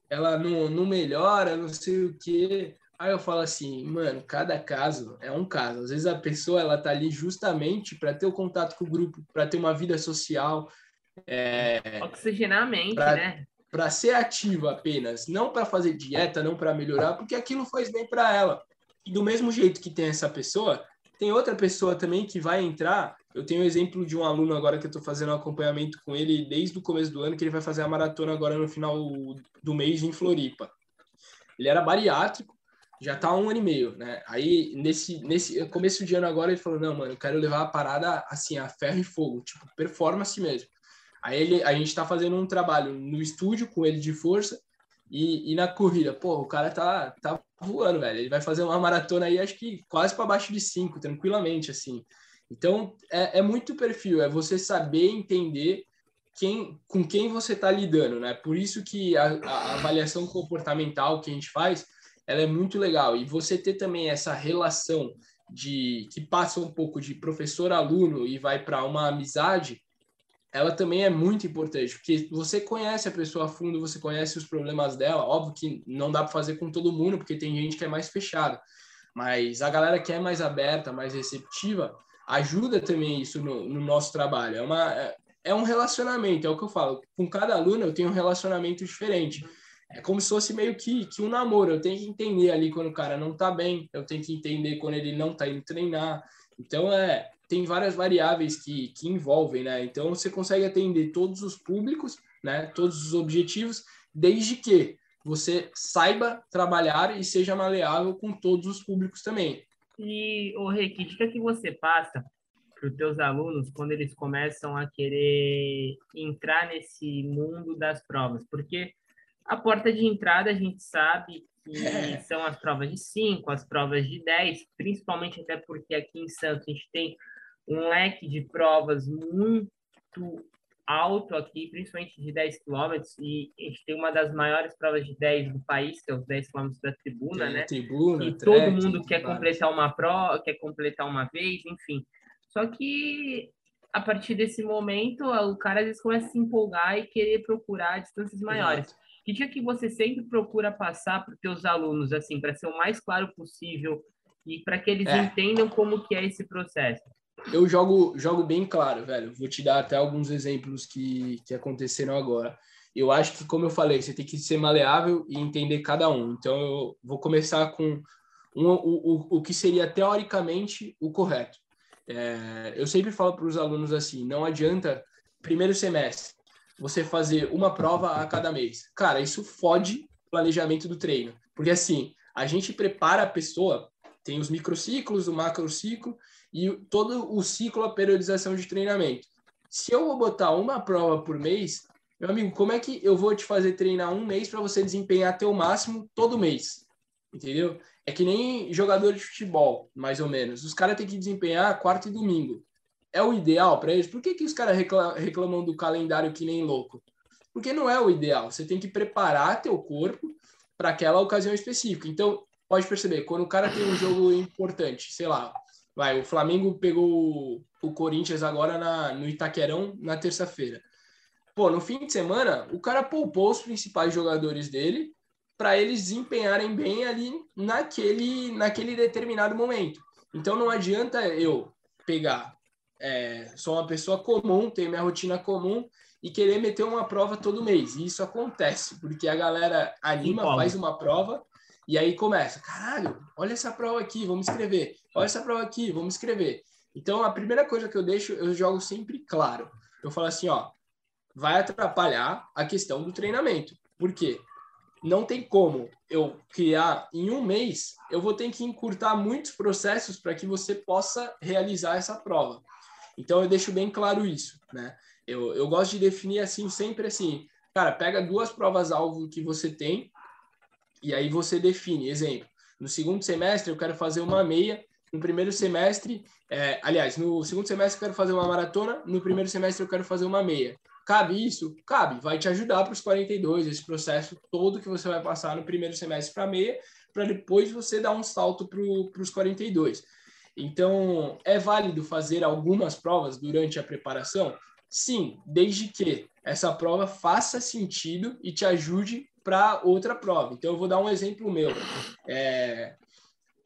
ela não, não melhora, não sei o quê. Aí eu falo assim, mano, cada caso é um caso. Às vezes a pessoa ela tá ali justamente para ter o contato com o grupo, para ter uma vida social, é, oxigenar a mente, pra, né? Para ser ativa apenas, não para fazer dieta, não para melhorar, porque aquilo faz bem para ela. E do mesmo jeito que tem essa pessoa, tem outra pessoa também que vai entrar. Eu tenho um exemplo de um aluno agora que eu estou fazendo um acompanhamento com ele desde o começo do ano, que ele vai fazer a maratona agora no final do mês em Floripa. Ele era bariátrico, já está há um ano e meio, né? Aí, nesse, nesse começo de ano agora, ele falou, não, mano, eu quero levar a parada, assim, a ferro e fogo, tipo, performance mesmo. Aí ele, a gente está fazendo um trabalho no estúdio com ele de força, e, e na corrida, pô, o cara tá, tá voando, velho. Ele vai fazer uma maratona aí, acho que quase para baixo de cinco, tranquilamente, assim. Então, é, é muito perfil, é você saber entender quem, com quem você está lidando, né? Por isso que a, a, avaliação comportamental que a gente faz, ela é muito legal. E você ter também essa relação de que passa um pouco de professor-aluno e vai para uma amizade, ela também é muito importante, porque você conhece a pessoa a fundo, você conhece os problemas dela. Óbvio que não dá para fazer com todo mundo, porque tem gente que é mais fechada. Mas a galera que é mais aberta, mais receptiva, ajuda também isso no, no nosso trabalho. É, uma, é, é um relacionamento, é o que eu falo. Com cada aluno eu tenho um relacionamento diferente. É como se fosse meio que, que um namoro. Eu tenho que entender ali quando o cara não tá bem, eu tenho que entender quando ele não tá indo treinar. Então, é, tem várias variáveis que, que envolvem, né? Então você consegue atender todos os públicos, né? Todos os objetivos, desde que você saiba trabalhar e seja maleável com todos os públicos também. E, o Rei, que dica que você passa para os teus alunos quando eles começam a querer entrar nesse mundo das provas? Porque a porta de entrada a gente sabe que é. [LAUGHS] são as provas de 5, as provas de 10, principalmente até porque aqui em Santos a gente tem um leque de provas muito alto aqui, principalmente de 10 quilômetros, e a gente tem uma das maiores provas de 10 do país, que é os 10 quilômetros da tribuna, né? Tribuna, e todo mundo quer completar uma prova, quer completar uma vez, enfim. Só que a partir desse momento, o cara às vezes começa a se empolgar e querer procurar distâncias maiores. Exato. Que dia que você sempre procura passar para os seus alunos, assim, para ser o mais claro possível e para que eles é. entendam como que é esse processo? Eu jogo, jogo bem claro, velho. Vou te dar até alguns exemplos que, que aconteceram agora. Eu acho que, como eu falei, você tem que ser maleável e entender cada um. Então, eu vou começar com um, o, o, o que seria teoricamente o correto. É, eu sempre falo para os alunos assim: não adianta, primeiro semestre, você fazer uma prova a cada mês. Cara, isso fode o planejamento do treino. Porque assim, a gente prepara a pessoa, tem os microciclos, o macrociclo, e todo o ciclo, a periodização de treinamento. Se eu vou botar uma prova por mês, meu amigo, como é que eu vou te fazer treinar um mês para você desempenhar teu máximo todo mês? Entendeu? É que nem jogador de futebol, mais ou menos. Os caras têm que desempenhar quarta e domingo. É o ideal para eles? Por que, que os caras reclamam do calendário que nem louco? Porque não é o ideal. Você tem que preparar teu corpo para aquela ocasião específica. Então, pode perceber, quando o cara tem um jogo importante, sei lá, Vai, o Flamengo pegou o Corinthians agora na, no Itaquerão na terça-feira. Pô, no fim de semana, o cara poupou os principais jogadores dele para eles desempenharem bem ali naquele, naquele determinado momento. Então não adianta eu pegar é, sou uma pessoa comum, tenho minha rotina comum e querer meter uma prova todo mês. E isso acontece, porque a galera anima, faz uma prova e aí começa, caralho, olha essa prova aqui, vamos escrever. Olha essa prova aqui, vamos escrever. Então, a primeira coisa que eu deixo, eu jogo sempre claro. Eu falo assim, ó, vai atrapalhar a questão do treinamento. Por quê? Não tem como eu criar em um mês, eu vou ter que encurtar muitos processos para que você possa realizar essa prova. Então, eu deixo bem claro isso, né? Eu, eu gosto de definir assim, sempre assim, cara, pega duas provas-alvo que você tem, e aí você define, exemplo, no segundo semestre eu quero fazer uma meia, no primeiro semestre, é, aliás, no segundo semestre eu quero fazer uma maratona, no primeiro semestre eu quero fazer uma meia. Cabe isso? Cabe. Vai te ajudar para os 42, esse processo todo que você vai passar no primeiro semestre para meia, para depois você dar um salto para os 42. Então, é válido fazer algumas provas durante a preparação? Sim, desde que essa prova faça sentido e te ajude para outra prova. Então, eu vou dar um exemplo meu. É,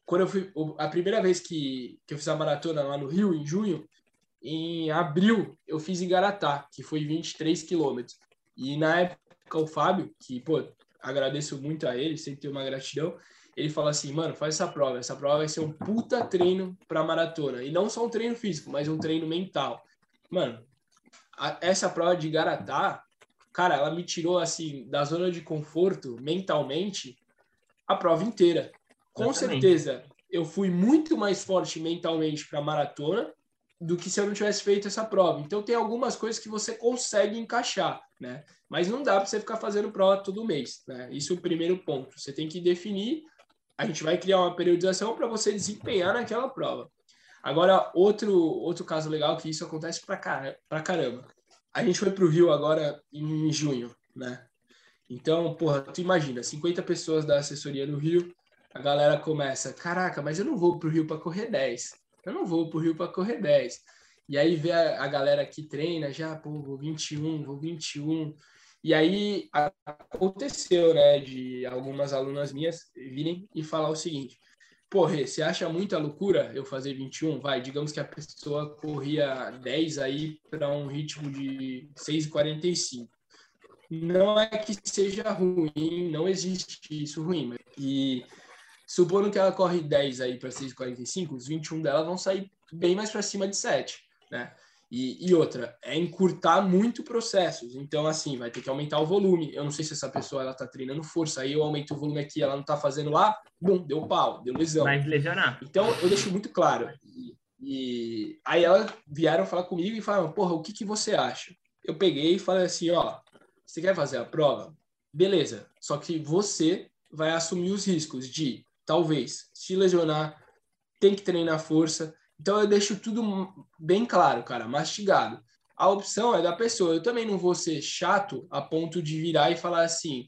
quando eu fui, a primeira vez que, que eu fiz a maratona lá no Rio, em junho, em abril, eu fiz em Garatá, que foi 23 quilômetros. E na época, o Fábio, que, pô, agradeço muito a ele, sempre tenho uma gratidão, ele fala assim, mano, faz essa prova. Essa prova vai ser um puta treino para maratona. E não só um treino físico, mas um treino mental. Mano, a, essa prova de Garatá, cara, ela me tirou, assim, da zona de conforto mentalmente a prova inteira. Com certeza, eu fui muito mais forte mentalmente para maratona do que se eu não tivesse feito essa prova. Então tem algumas coisas que você consegue encaixar, né? Mas não dá para você ficar fazendo prova todo mês, né? Isso é o primeiro ponto. Você tem que definir. A gente vai criar uma periodização para você desempenhar naquela prova. Agora, outro outro caso legal que isso acontece para car caramba. A gente foi para o Rio agora em junho, né? Então, porra, tu imagina, 50 pessoas da assessoria no Rio, a galera começa, caraca, mas eu não vou para o Rio para correr 10 eu não vou pro Rio para correr 10. E aí vê a, a, galera que treina já, pô, vou 21, vou 21. E aí aconteceu, né, de algumas alunas minhas virem e falar o seguinte: porra, você acha muita loucura eu fazer 21? Vai, digamos que a pessoa corria 10 aí para um ritmo de 6,45. Não é que seja ruim, não existe isso ruim. E Supondo que ela corre 10 aí para 6,45, os 21 dela vão sair bem mais para cima de 7, né? E, e, outra, é encurtar muito processos. Então, assim, vai ter que aumentar o volume. Eu não sei se essa pessoa ela tá treinando força, aí eu aumento o volume aqui, ela não tá fazendo lá, bum, deu pau, deu lesão. Vai lesionar. Então, eu deixo muito claro. E, e aí elas vieram falar comigo e falaram, porra, o que, que você acha? Eu peguei e falei assim, ó, você quer fazer a prova? Beleza, só que você vai assumir os riscos de talvez se lesionar, tem que treinar força. Então eu deixo tudo bem claro, cara, mastigado. A opção é da pessoa. Eu também não vou ser chato a ponto de virar e falar assim: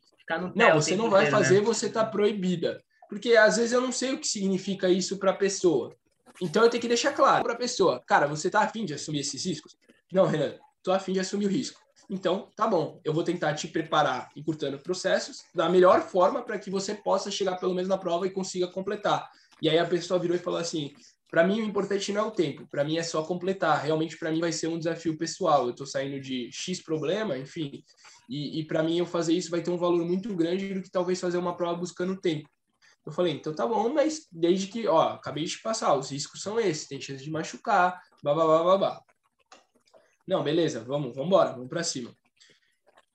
não, você não vai fazer, né? você tá proibida. Porque às vezes eu não sei o que significa isso para a pessoa. Então eu tenho que deixar claro para a pessoa: cara, você tá afim de assumir esses riscos? Não, Renan, tô afim de assumir o risco. Então, tá bom, eu vou tentar te preparar encurtando processos da melhor forma para que você possa chegar pelo menos na prova e consiga completar. E aí a pessoa virou e falou assim: para mim o importante não é o tempo, para mim é só completar. Realmente para mim vai ser um desafio pessoal. Eu estou saindo de X problema, enfim, e, e para mim eu fazer isso vai ter um valor muito grande do que talvez fazer uma prova buscando tempo. Eu falei, então tá bom, mas desde que, ó, acabei de passar, os riscos são esses, tem chance de machucar, babá, babá. Não, beleza, vamos, vamos embora, vamos para cima.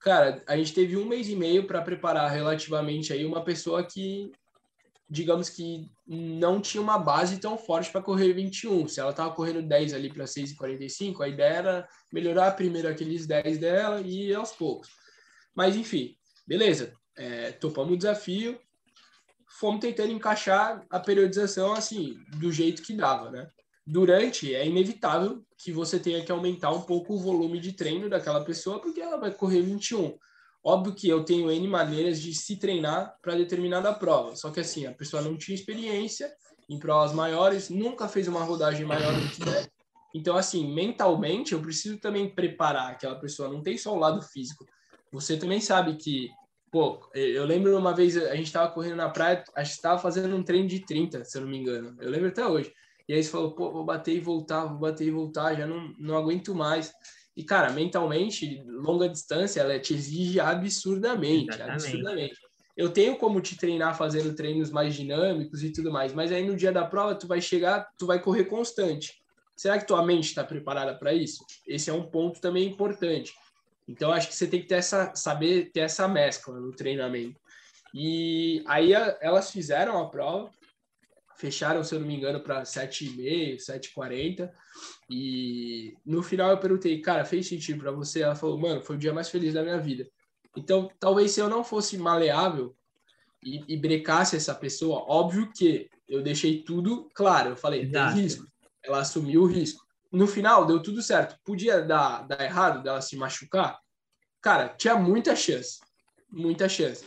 Cara, a gente teve um mês e meio para preparar relativamente aí uma pessoa que, digamos que não tinha uma base tão forte para correr 21. Se ela tava correndo 10 ali para 6,45, a ideia era melhorar primeiro aqueles 10 dela e aos poucos. Mas enfim, beleza. É, topamos o desafio, fomos tentando encaixar a periodização assim, do jeito que dava, né? Durante é inevitável que você tenha que aumentar um pouco o volume de treino daquela pessoa, porque ela vai correr 21. Óbvio que eu tenho N maneiras de se treinar para determinada prova, só que assim, a pessoa não tinha experiência em provas maiores, nunca fez uma rodagem maior do que deve. Então, assim, mentalmente, eu preciso também preparar aquela pessoa, não tem só o lado físico. Você também sabe que, pô, eu lembro uma vez, a gente estava correndo na praia, a gente estava fazendo um treino de 30, se eu não me engano. Eu lembro até hoje. E aí você falou, pô, vou bater e voltar, vou bater e voltar, já não, não aguento mais. E, cara, mentalmente, longa distância, ela te exige absurdamente, Exatamente. absurdamente. Eu tenho como te treinar fazendo treinos mais dinâmicos e tudo mais, mas aí no dia da prova tu vai chegar, tu vai correr constante. Será que tua mente está preparada para isso? Esse é um ponto também importante. Então acho que você tem que ter essa, saber ter essa mescla no treinamento. E aí elas fizeram a prova, fecharam, se eu não me engano, para 7,5, 7,40. E no final eu perguntei, cara, fez sentido para você? Ela falou, mano, foi o dia mais feliz da minha vida. Então, talvez se eu não fosse maleável e, e brecasse essa pessoa, óbvio que eu deixei tudo claro. Eu falei, Exato. tem risco. Ela assumiu o risco. No final, deu tudo certo. Podia dar, dar errado, dela se machucar? cara, tinha muita chance. Muita chance.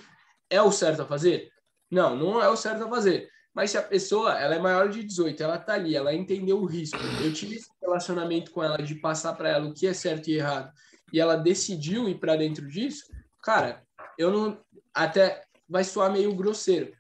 É o certo a fazer? Não, não é o certo a fazer. Mas se a pessoa ela é maior de 18, ela tá ali, ela entendeu o risco. Eu tive esse relacionamento com ela de passar para ela o que é certo e errado, e ela decidiu ir para dentro disso. Cara, eu não até vai soar meio grosseiro,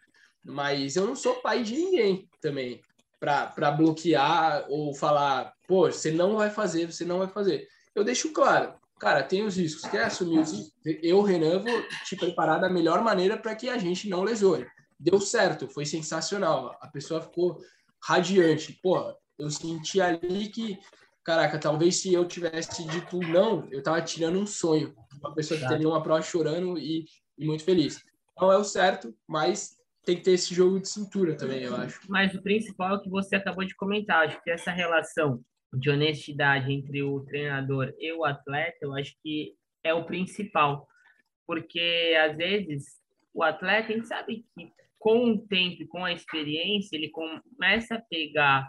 mas eu não sou pai de ninguém também para bloquear ou falar, pô, você não vai fazer, você não vai fazer. Eu deixo claro, cara, tem os riscos, quer assumir os riscos? Eu, Renan, vou te preparar da melhor maneira para que a gente não lesione deu certo, foi sensacional. A pessoa ficou radiante. Pô, eu senti ali que, caraca, talvez se eu tivesse dito não, eu tava tirando um sonho. Uma pessoa que teria uma prova chorando e, e muito feliz. Não é o certo, mas tem que ter esse jogo de cintura também, eu acho. Mas o principal é o que você acabou de comentar. Acho que essa relação de honestidade entre o treinador e o atleta, eu acho que é o principal. Porque, às vezes, o atleta, a gente sabe que com o tempo, com a experiência, ele começa a pegar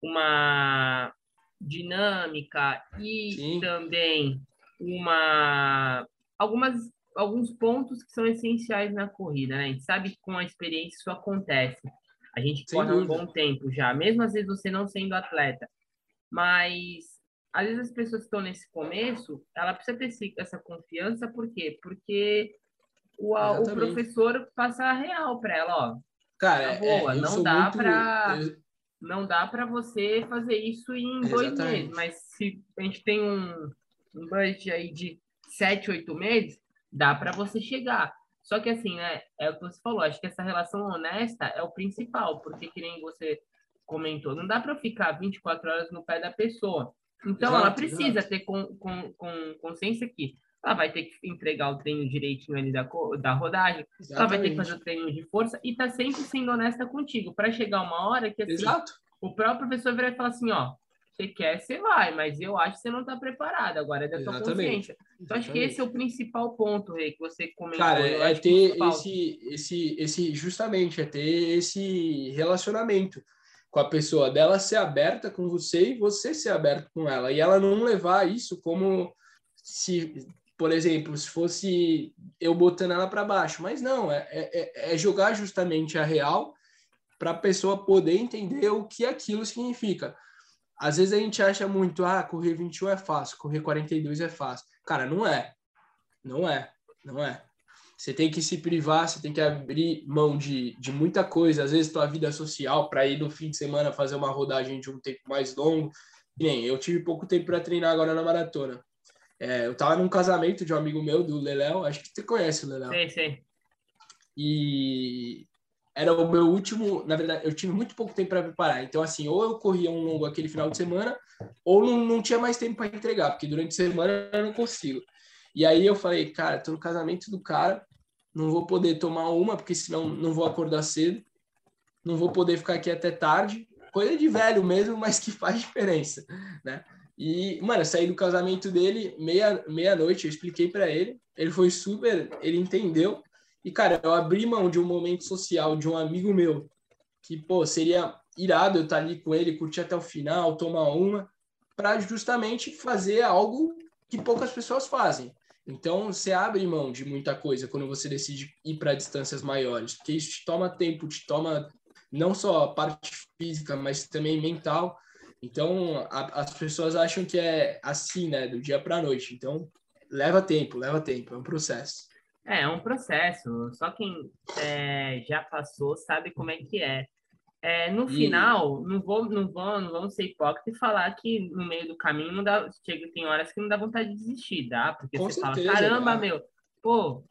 uma dinâmica e Sim. também uma algumas alguns pontos que são essenciais na corrida, né? A gente sabe que com a experiência isso acontece. A gente Sem corre dúvida. um bom tempo já, mesmo às vezes você não sendo atleta. Mas às vezes as pessoas que estão nesse começo, ela precisa ter essa confiança, por quê? Porque o, o professor passa a real para ela, ó. Cara, tá boa, é, não dá muito... para não dá para você fazer isso em dois meses, mas se a gente tem um, um budget aí de sete, oito meses, dá para você chegar. Só que assim, né, é o que você falou, acho que essa relação honesta é o principal, porque que nem você comentou, não dá para ficar 24 horas no pé da pessoa. Então, exato, ela precisa exato. ter com, com, com consciência que ela vai ter que entregar o treino direitinho ali da, da rodagem, Exatamente. ela vai ter que fazer o treino de força e tá sempre sendo honesta contigo, para chegar uma hora que assim, Exato. o próprio professor vai falar assim, ó, você quer, você vai, mas eu acho que você não está preparado, agora é da Exatamente. tua consciência. Então, Exatamente. acho que esse é o principal ponto, Rei, que você comentou. Cara, é ter esse, esse, esse, justamente, é ter esse relacionamento com a pessoa, dela ser aberta com você e você ser aberto com ela, e ela não levar isso como se por exemplo, se fosse eu botando ela para baixo. Mas não, é, é, é, jogar justamente a real para a pessoa poder entender o que aquilo significa. Às vezes a gente acha muito, ah, correr 21 é fácil, correr 42 é fácil. Cara, não é. Não é. Não é. Você tem que se privar, você tem que abrir mão de, de muita coisa, às vezes tua vida social, para ir no fim de semana fazer uma rodagem de um tempo mais longo. Nem eu tive pouco tempo para treinar agora na maratona. É, eu tava num casamento de um amigo meu, do Leléo, acho que você conhece o Leléo. Sim, sim. E era o meu último, na verdade, eu tive muito pouco tempo para preparar. Então, assim, ou eu corria um longo aquele final de semana, ou não, não tinha mais tempo para entregar, porque durante a semana eu não consigo. E aí eu falei, cara, tô no casamento do cara, não vou poder tomar uma, porque senão não vou acordar cedo, não vou poder ficar aqui até tarde. Coisa de velho mesmo, mas que faz diferença, né? E, mano, eu saí do casamento dele meia-noite, meia eu expliquei para ele, ele foi super, ele entendeu. E, cara, eu abri mão de um momento social de um amigo meu, que, pô, seria irado eu estar ali com ele, curtir até o final, tomar uma, para justamente fazer algo que poucas pessoas fazem. Então, você abre mão de muita coisa quando você decide ir para distâncias maiores, porque isso te toma tempo, te toma não só a parte física, mas também mental. Então, a, as pessoas acham que é assim, né, do dia para a noite. Então, leva tempo, leva tempo, é um processo. É, é um processo. Só quem é, já passou sabe como é que é. é no e... final, não vou, não vou, não vamos ser hipócritas e falar que no meio do caminho não dá, chega, tem horas que não dá vontade de desistir, dá? Porque Com você certeza, fala, caramba, né? meu, pô,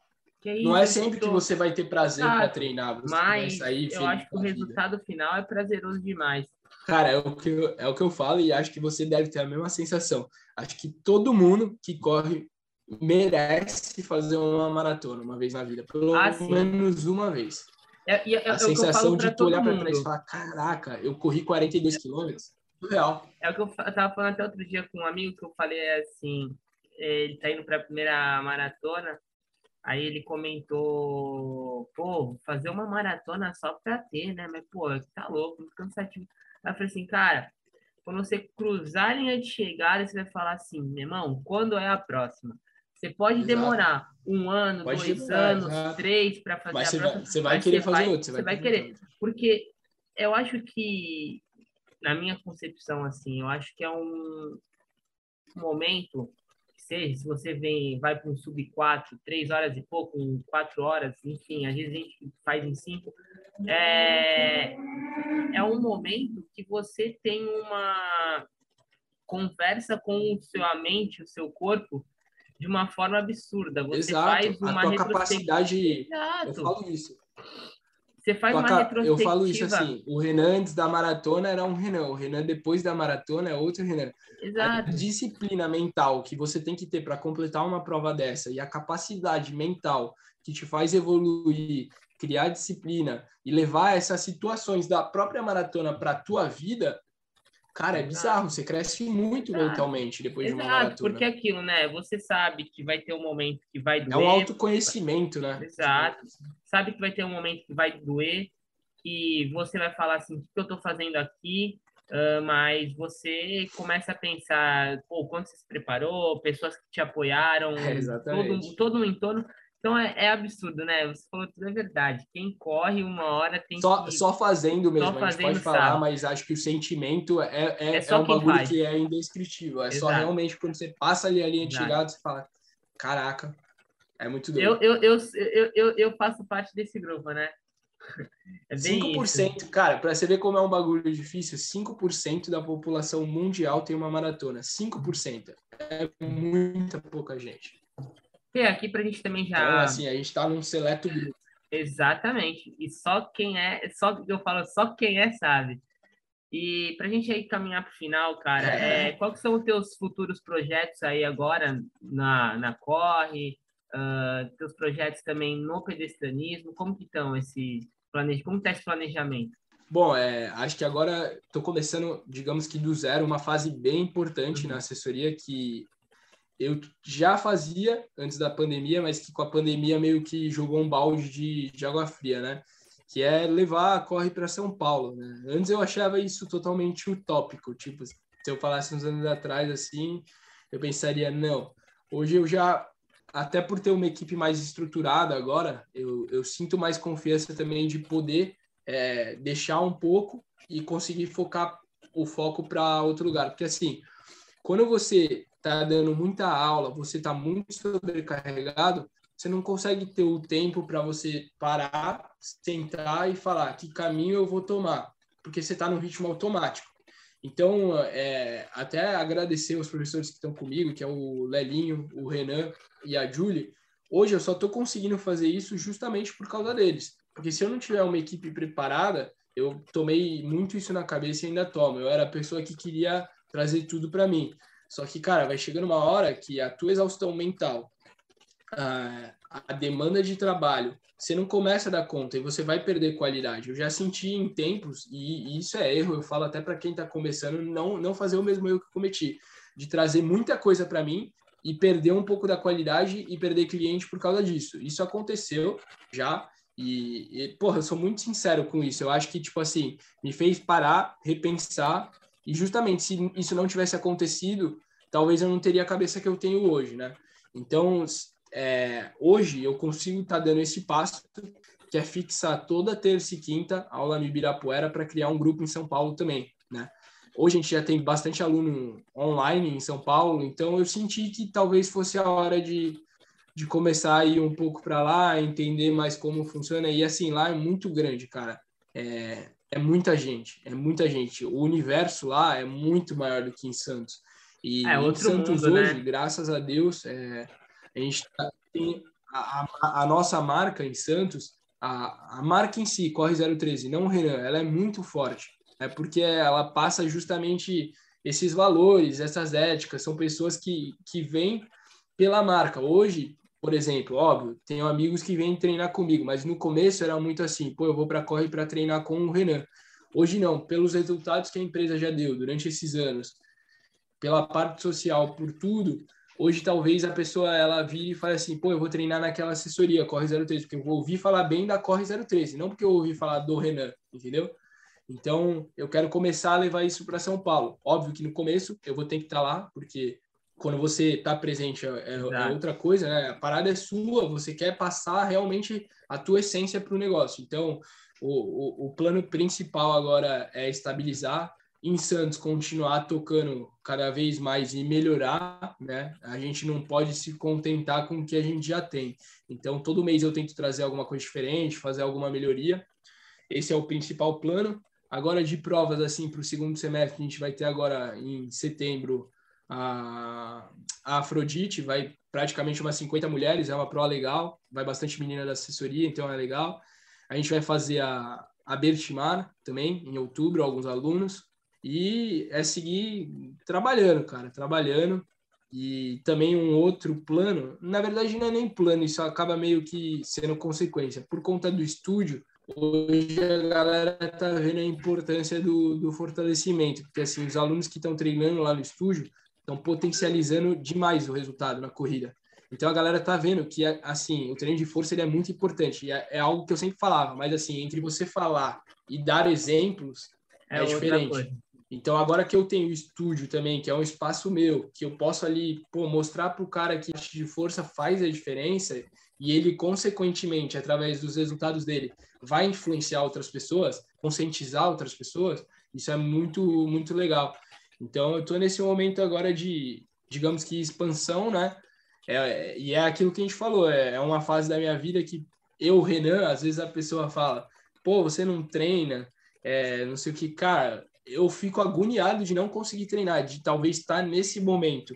isso, não é sempre tô... que você vai ter prazer para treinar, você mas vai sair eu acho que o resultado final é prazeroso demais. Cara, é o, que eu, é o que eu falo e acho que você deve ter a mesma sensação. Acho que todo mundo que corre merece fazer uma maratona uma vez na vida, pelo ah, menos uma vez. É, é, é, a sensação de tu olhar para trás e falar: caraca, eu corri 42 quilômetros. Real. É o que eu, eu tava falando até outro dia com um amigo que eu falei assim: ele tá indo para a primeira maratona. Aí ele comentou, pô, fazer uma maratona só pra ter, né? Mas, pô, tá louco, muito cansativo. Eu falei assim, cara, quando você cruzar a linha de chegada, você vai falar assim, meu irmão, quando é a próxima? Você pode Exato. demorar um ano, pode dois demorar, anos, exato. três para fazer Mas a você prova. Vai, você vai querer fazer vai, outro. Você vai, vai querer. Porque eu acho que, na minha concepção, assim, eu acho que é um momento seja, se você vem, vai para um sub 4, 3 horas e pouco, 4 horas, enfim, às vezes a gente faz em 5, é, é um momento que você tem uma conversa com o sua mente, o seu corpo, de uma forma absurda. Você Exato. faz uma a tua capacidade. Exato. Eu falo isso. Você faz uma retrospectiva. Eu falo isso assim, o Renan antes da maratona era um Renan, o Renan depois da maratona é outro Renan. Exato. A disciplina mental que você tem que ter para completar uma prova dessa e a capacidade mental que te faz evoluir, criar disciplina e levar essas situações da própria maratona para a tua vida, Cara, é bizarro, você cresce muito Exato. mentalmente depois Exato, de uma maratona. porque é aquilo, né? Você sabe que vai ter um momento que vai doer. É um autoconhecimento, né? Exato. Sabe que vai ter um momento que vai doer, que você vai falar assim, o que eu estou fazendo aqui? Uh, mas você começa a pensar, pô, quanto você se preparou, pessoas que te apoiaram, [LAUGHS] é, todo, todo um entorno. Então é, é, absurdo, né? Você falou tudo é verdade. Quem corre uma hora tem só, que... Só fazendo mesmo, só a gente pode sabe. falar, mas acho que o sentimento é, é, é, é um bagulho faz. que é indescritível. É Exato. só realmente quando você passa ali a linha de chegada, você fala, caraca, é muito doido. Eu, eu, eu, eu, eu, eu faço parte desse grupo, né? É bem 5%, isso. cara, para você ver como é um bagulho difícil, 5% da população mundial tem uma maratona. 5%. É muita pouca gente. E aqui pra gente também já. Então, assim, a gente tá num seleto grupo. Exatamente. E só quem é, só eu falo, só quem é sabe. E pra gente aí caminhar pro final, cara, é. É, quais são os teus futuros projetos aí agora na, na Corre? Uh, teus projetos também no pedestrianismo? Como que estão esse? Como está esse planejamento? Bom, é, acho que agora estou começando, digamos que do zero, uma fase bem importante uhum. na assessoria que eu já fazia antes da pandemia, mas que com a pandemia meio que jogou um balde de, de água fria, né? Que é levar a corre para São Paulo, né? Antes eu achava isso totalmente utópico, tipo, se eu falasse uns anos atrás assim, eu pensaria, não. Hoje eu já, até por ter uma equipe mais estruturada agora, eu, eu sinto mais confiança também de poder é, deixar um pouco e conseguir focar o foco para outro lugar. Porque assim, quando você está dando muita aula, você está muito sobrecarregado, você não consegue ter o tempo para você parar, sentar e falar que caminho eu vou tomar, porque você está no ritmo automático. Então, é, até agradecer os professores que estão comigo, que é o Lelinho, o Renan e a Julie. Hoje eu só estou conseguindo fazer isso justamente por causa deles. Porque se eu não tiver uma equipe preparada, eu tomei muito isso na cabeça e ainda tomo. Eu era a pessoa que queria trazer tudo para mim. Só que, cara, vai chegando uma hora que a tua exaustão mental, a, a demanda de trabalho, você não começa a dar conta e você vai perder qualidade. Eu já senti em tempos, e, e isso é erro, eu falo até para quem está começando, não, não fazer o mesmo erro que cometi, de trazer muita coisa para mim e perder um pouco da qualidade e perder cliente por causa disso. Isso aconteceu já, e, e, porra, eu sou muito sincero com isso. Eu acho que, tipo assim, me fez parar, repensar e justamente se isso não tivesse acontecido, talvez eu não teria a cabeça que eu tenho hoje, né? Então, é, hoje eu consigo estar tá dando esse passo, que é fixar toda terça e quinta aula no Ibirapuera para criar um grupo em São Paulo também, né? Hoje a gente já tem bastante aluno online em São Paulo, então eu senti que talvez fosse a hora de, de começar a ir um pouco para lá, entender mais como funciona. E assim, lá é muito grande, cara. É, é muita gente, é muita gente. O universo lá é muito maior do que em Santos. E é, em Santos mundo, hoje, né? graças a Deus, é, a gente tá, tem a, a, a, nossa marca em Santos, a, a marca em si, Corre 013, não o Renan, ela é muito forte. É porque ela passa justamente esses valores, essas éticas, são pessoas que, que vêm pela marca. Hoje, por exemplo, óbvio, tenho amigos que vêm treinar comigo, mas no começo era muito assim, pô, eu vou para corre para treinar com o Renan. Hoje não, pelos resultados que a empresa já deu durante esses anos, pela parte social, por tudo, hoje talvez a pessoa ela vire e fale assim, pô, eu vou treinar naquela assessoria Corre 013, porque eu vou ouvir falar bem da Corre 013, não porque eu ouvi falar do Renan, entendeu? Então, eu quero começar a levar isso para São Paulo. Óbvio que no começo eu vou ter que estar lá, porque quando você está presente é, é, é, outra coisa, né? A parada é sua, você quer passar realmente a tua essência para o negócio. Então, o, o, o plano principal agora é estabilizar em Santos continuar tocando cada vez mais e melhorar, né? A gente não pode se contentar com o que a gente já tem. Então, todo mês eu tento trazer alguma coisa diferente, fazer alguma melhoria. Esse é o principal plano. Agora, de provas, assim, para o segundo semestre, a gente vai ter agora, em setembro, a, a Afrodite, vai praticamente umas 50 mulheres, é uma prova legal, vai bastante menina da assessoria, então é legal. A gente vai fazer a, a Bertimar também, em outubro, alguns alunos. E é seguir trabalhando, cara, trabalhando. E também um outro plano, na verdade não é nem plano, isso acaba meio que sendo consequência. Por conta do estúdio, hoje a galera tá vendo a importância do, do fortalecimento, porque assim, os alunos que estão treinando lá no estúdio estão potencializando demais o resultado na corrida. Então a galera tá vendo que assim, o treino de força ele é muito importante, é, é algo que eu sempre falava, mas assim, entre você falar e dar exemplos é, é diferente. Então, agora que eu tenho o estúdio também, que é um espaço meu, que eu posso ali pô, mostrar para o cara que de força faz a diferença e ele, consequentemente, através dos resultados dele, vai influenciar outras pessoas, conscientizar outras pessoas, isso é muito, muito legal. Então, eu estou nesse momento agora de, digamos que, expansão, né? É, e é aquilo que a gente falou, é, é uma fase da minha vida que eu, Renan, às vezes a pessoa fala, pô, você não treina, é, não sei o que, cara, eu fico agoniado de não conseguir treinar, de talvez estar nesse momento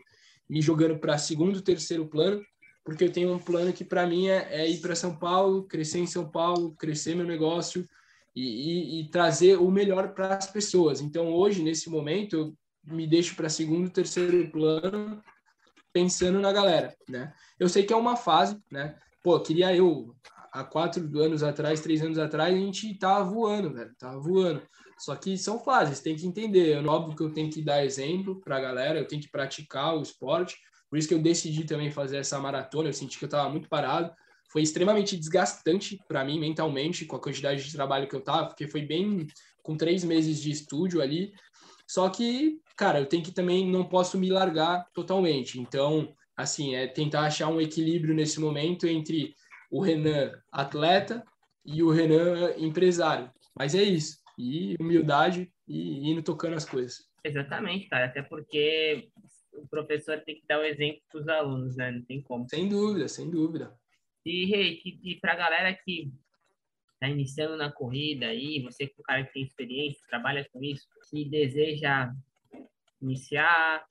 me jogando para segundo, terceiro plano, porque eu tenho um plano que para mim é, é ir para São Paulo, crescer em São Paulo, crescer meu negócio e, e, e trazer o melhor para as pessoas. Então hoje nesse momento eu me deixo para segundo, terceiro plano, pensando na galera, né? Eu sei que é uma fase, né? Pô, queria eu há quatro anos atrás, três anos atrás, a gente tava voando, velho, tava voando. Só que são fases, tem que entender. É óbvio que eu tenho que dar exemplo para a galera, eu tenho que praticar o esporte. Por isso que eu decidi também fazer essa maratona. Eu senti que eu estava muito parado. Foi extremamente desgastante para mim mentalmente, com a quantidade de trabalho que eu tava, porque foi bem com três meses de estúdio ali. Só que, cara, eu tenho que também não posso me largar totalmente. Então, assim, é tentar achar um equilíbrio nesse momento entre o Renan atleta e o Renan empresário. Mas é isso e humildade e indo tocando as coisas. Exatamente, cara, até porque o professor tem que dar o exemplo para os alunos, né? Não tem como. Sem dúvida, sem dúvida. E, hey, e para a galera que está iniciando na corrida aí, você que é um cara que tem experiência, trabalha com isso, que deseja iniciar,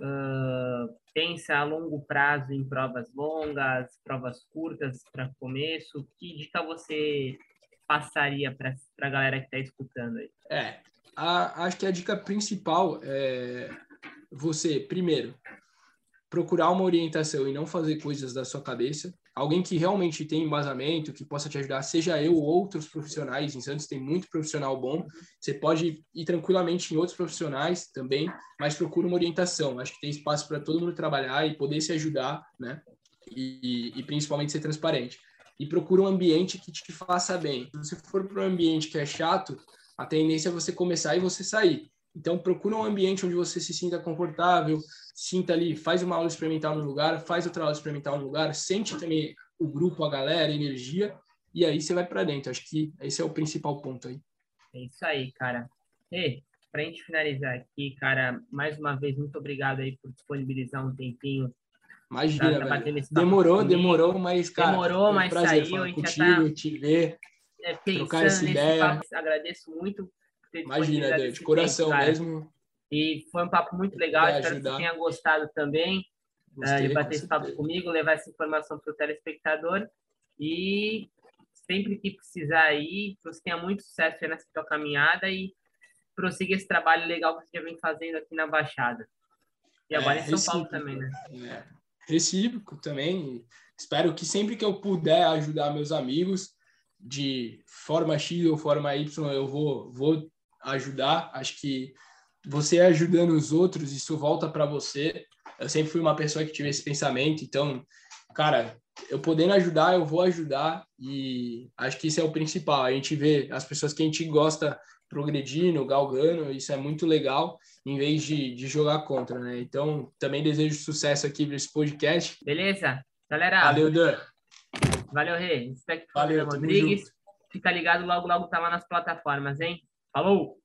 uh, pensa a longo prazo em provas longas, provas curtas para começo, que dica você passaria para a galera que está escutando aí? É, a, acho que a dica principal é você, primeiro, procurar uma orientação e não fazer coisas da sua cabeça. Alguém que realmente tem embasamento, que possa te ajudar, seja eu ou outros profissionais. Em Santos tem muito profissional bom. Você pode ir tranquilamente em outros profissionais também, mas procura uma orientação. Acho que tem espaço para todo mundo trabalhar e poder se ajudar, né? E, e principalmente ser transparente e procura um ambiente que te faça bem. Se você for para um ambiente que é chato, a tendência é você começar e você sair. Então, procura um ambiente onde você se sinta confortável, sinta ali, faz uma aula experimental no lugar, faz outra aula experimental no lugar, sente também o grupo, a galera, a energia, e aí você vai para dentro. Acho que esse é o principal ponto aí. É isso aí, cara. E, para a gente finalizar aqui, cara, mais uma vez, muito obrigado aí por disponibilizar um tempinho Imagina, tá, tá demorou, demorou, mas, cara, demorou, mas prazer saiu, falar contigo, tá, te ver, é, trocar essa ideia. Papo, agradeço muito Imagina, Deus, de coração tempo, mesmo. E foi um papo muito legal, espero ajudar. que você tenha gostado também Gostei, uh, de bater esse papo comigo, levar essa informação para o telespectador. E sempre que precisar aí, que você tenha muito sucesso nessa sua caminhada e prossiga esse trabalho legal que você já vem fazendo aqui na Baixada. E agora é, em São Paulo também, né? É recíproco também. Espero que sempre que eu puder ajudar meus amigos de forma X ou forma Y, eu vou, vou ajudar. Acho que você ajudando os outros, isso volta para você. Eu sempre fui uma pessoa que tive esse pensamento, então, cara, eu podendo ajudar, eu vou ajudar e acho que isso é o principal. A gente vê as pessoas que a gente gosta progredindo, galgando, isso é muito legal, em vez de, de jogar contra, né? Então, também desejo sucesso aqui para esse podcast. Beleza? Galera. Valeu, Dan. Valeu, Rei. Valeu, Rodrigues. Fica ligado, logo, logo tá lá nas plataformas, hein? Falou!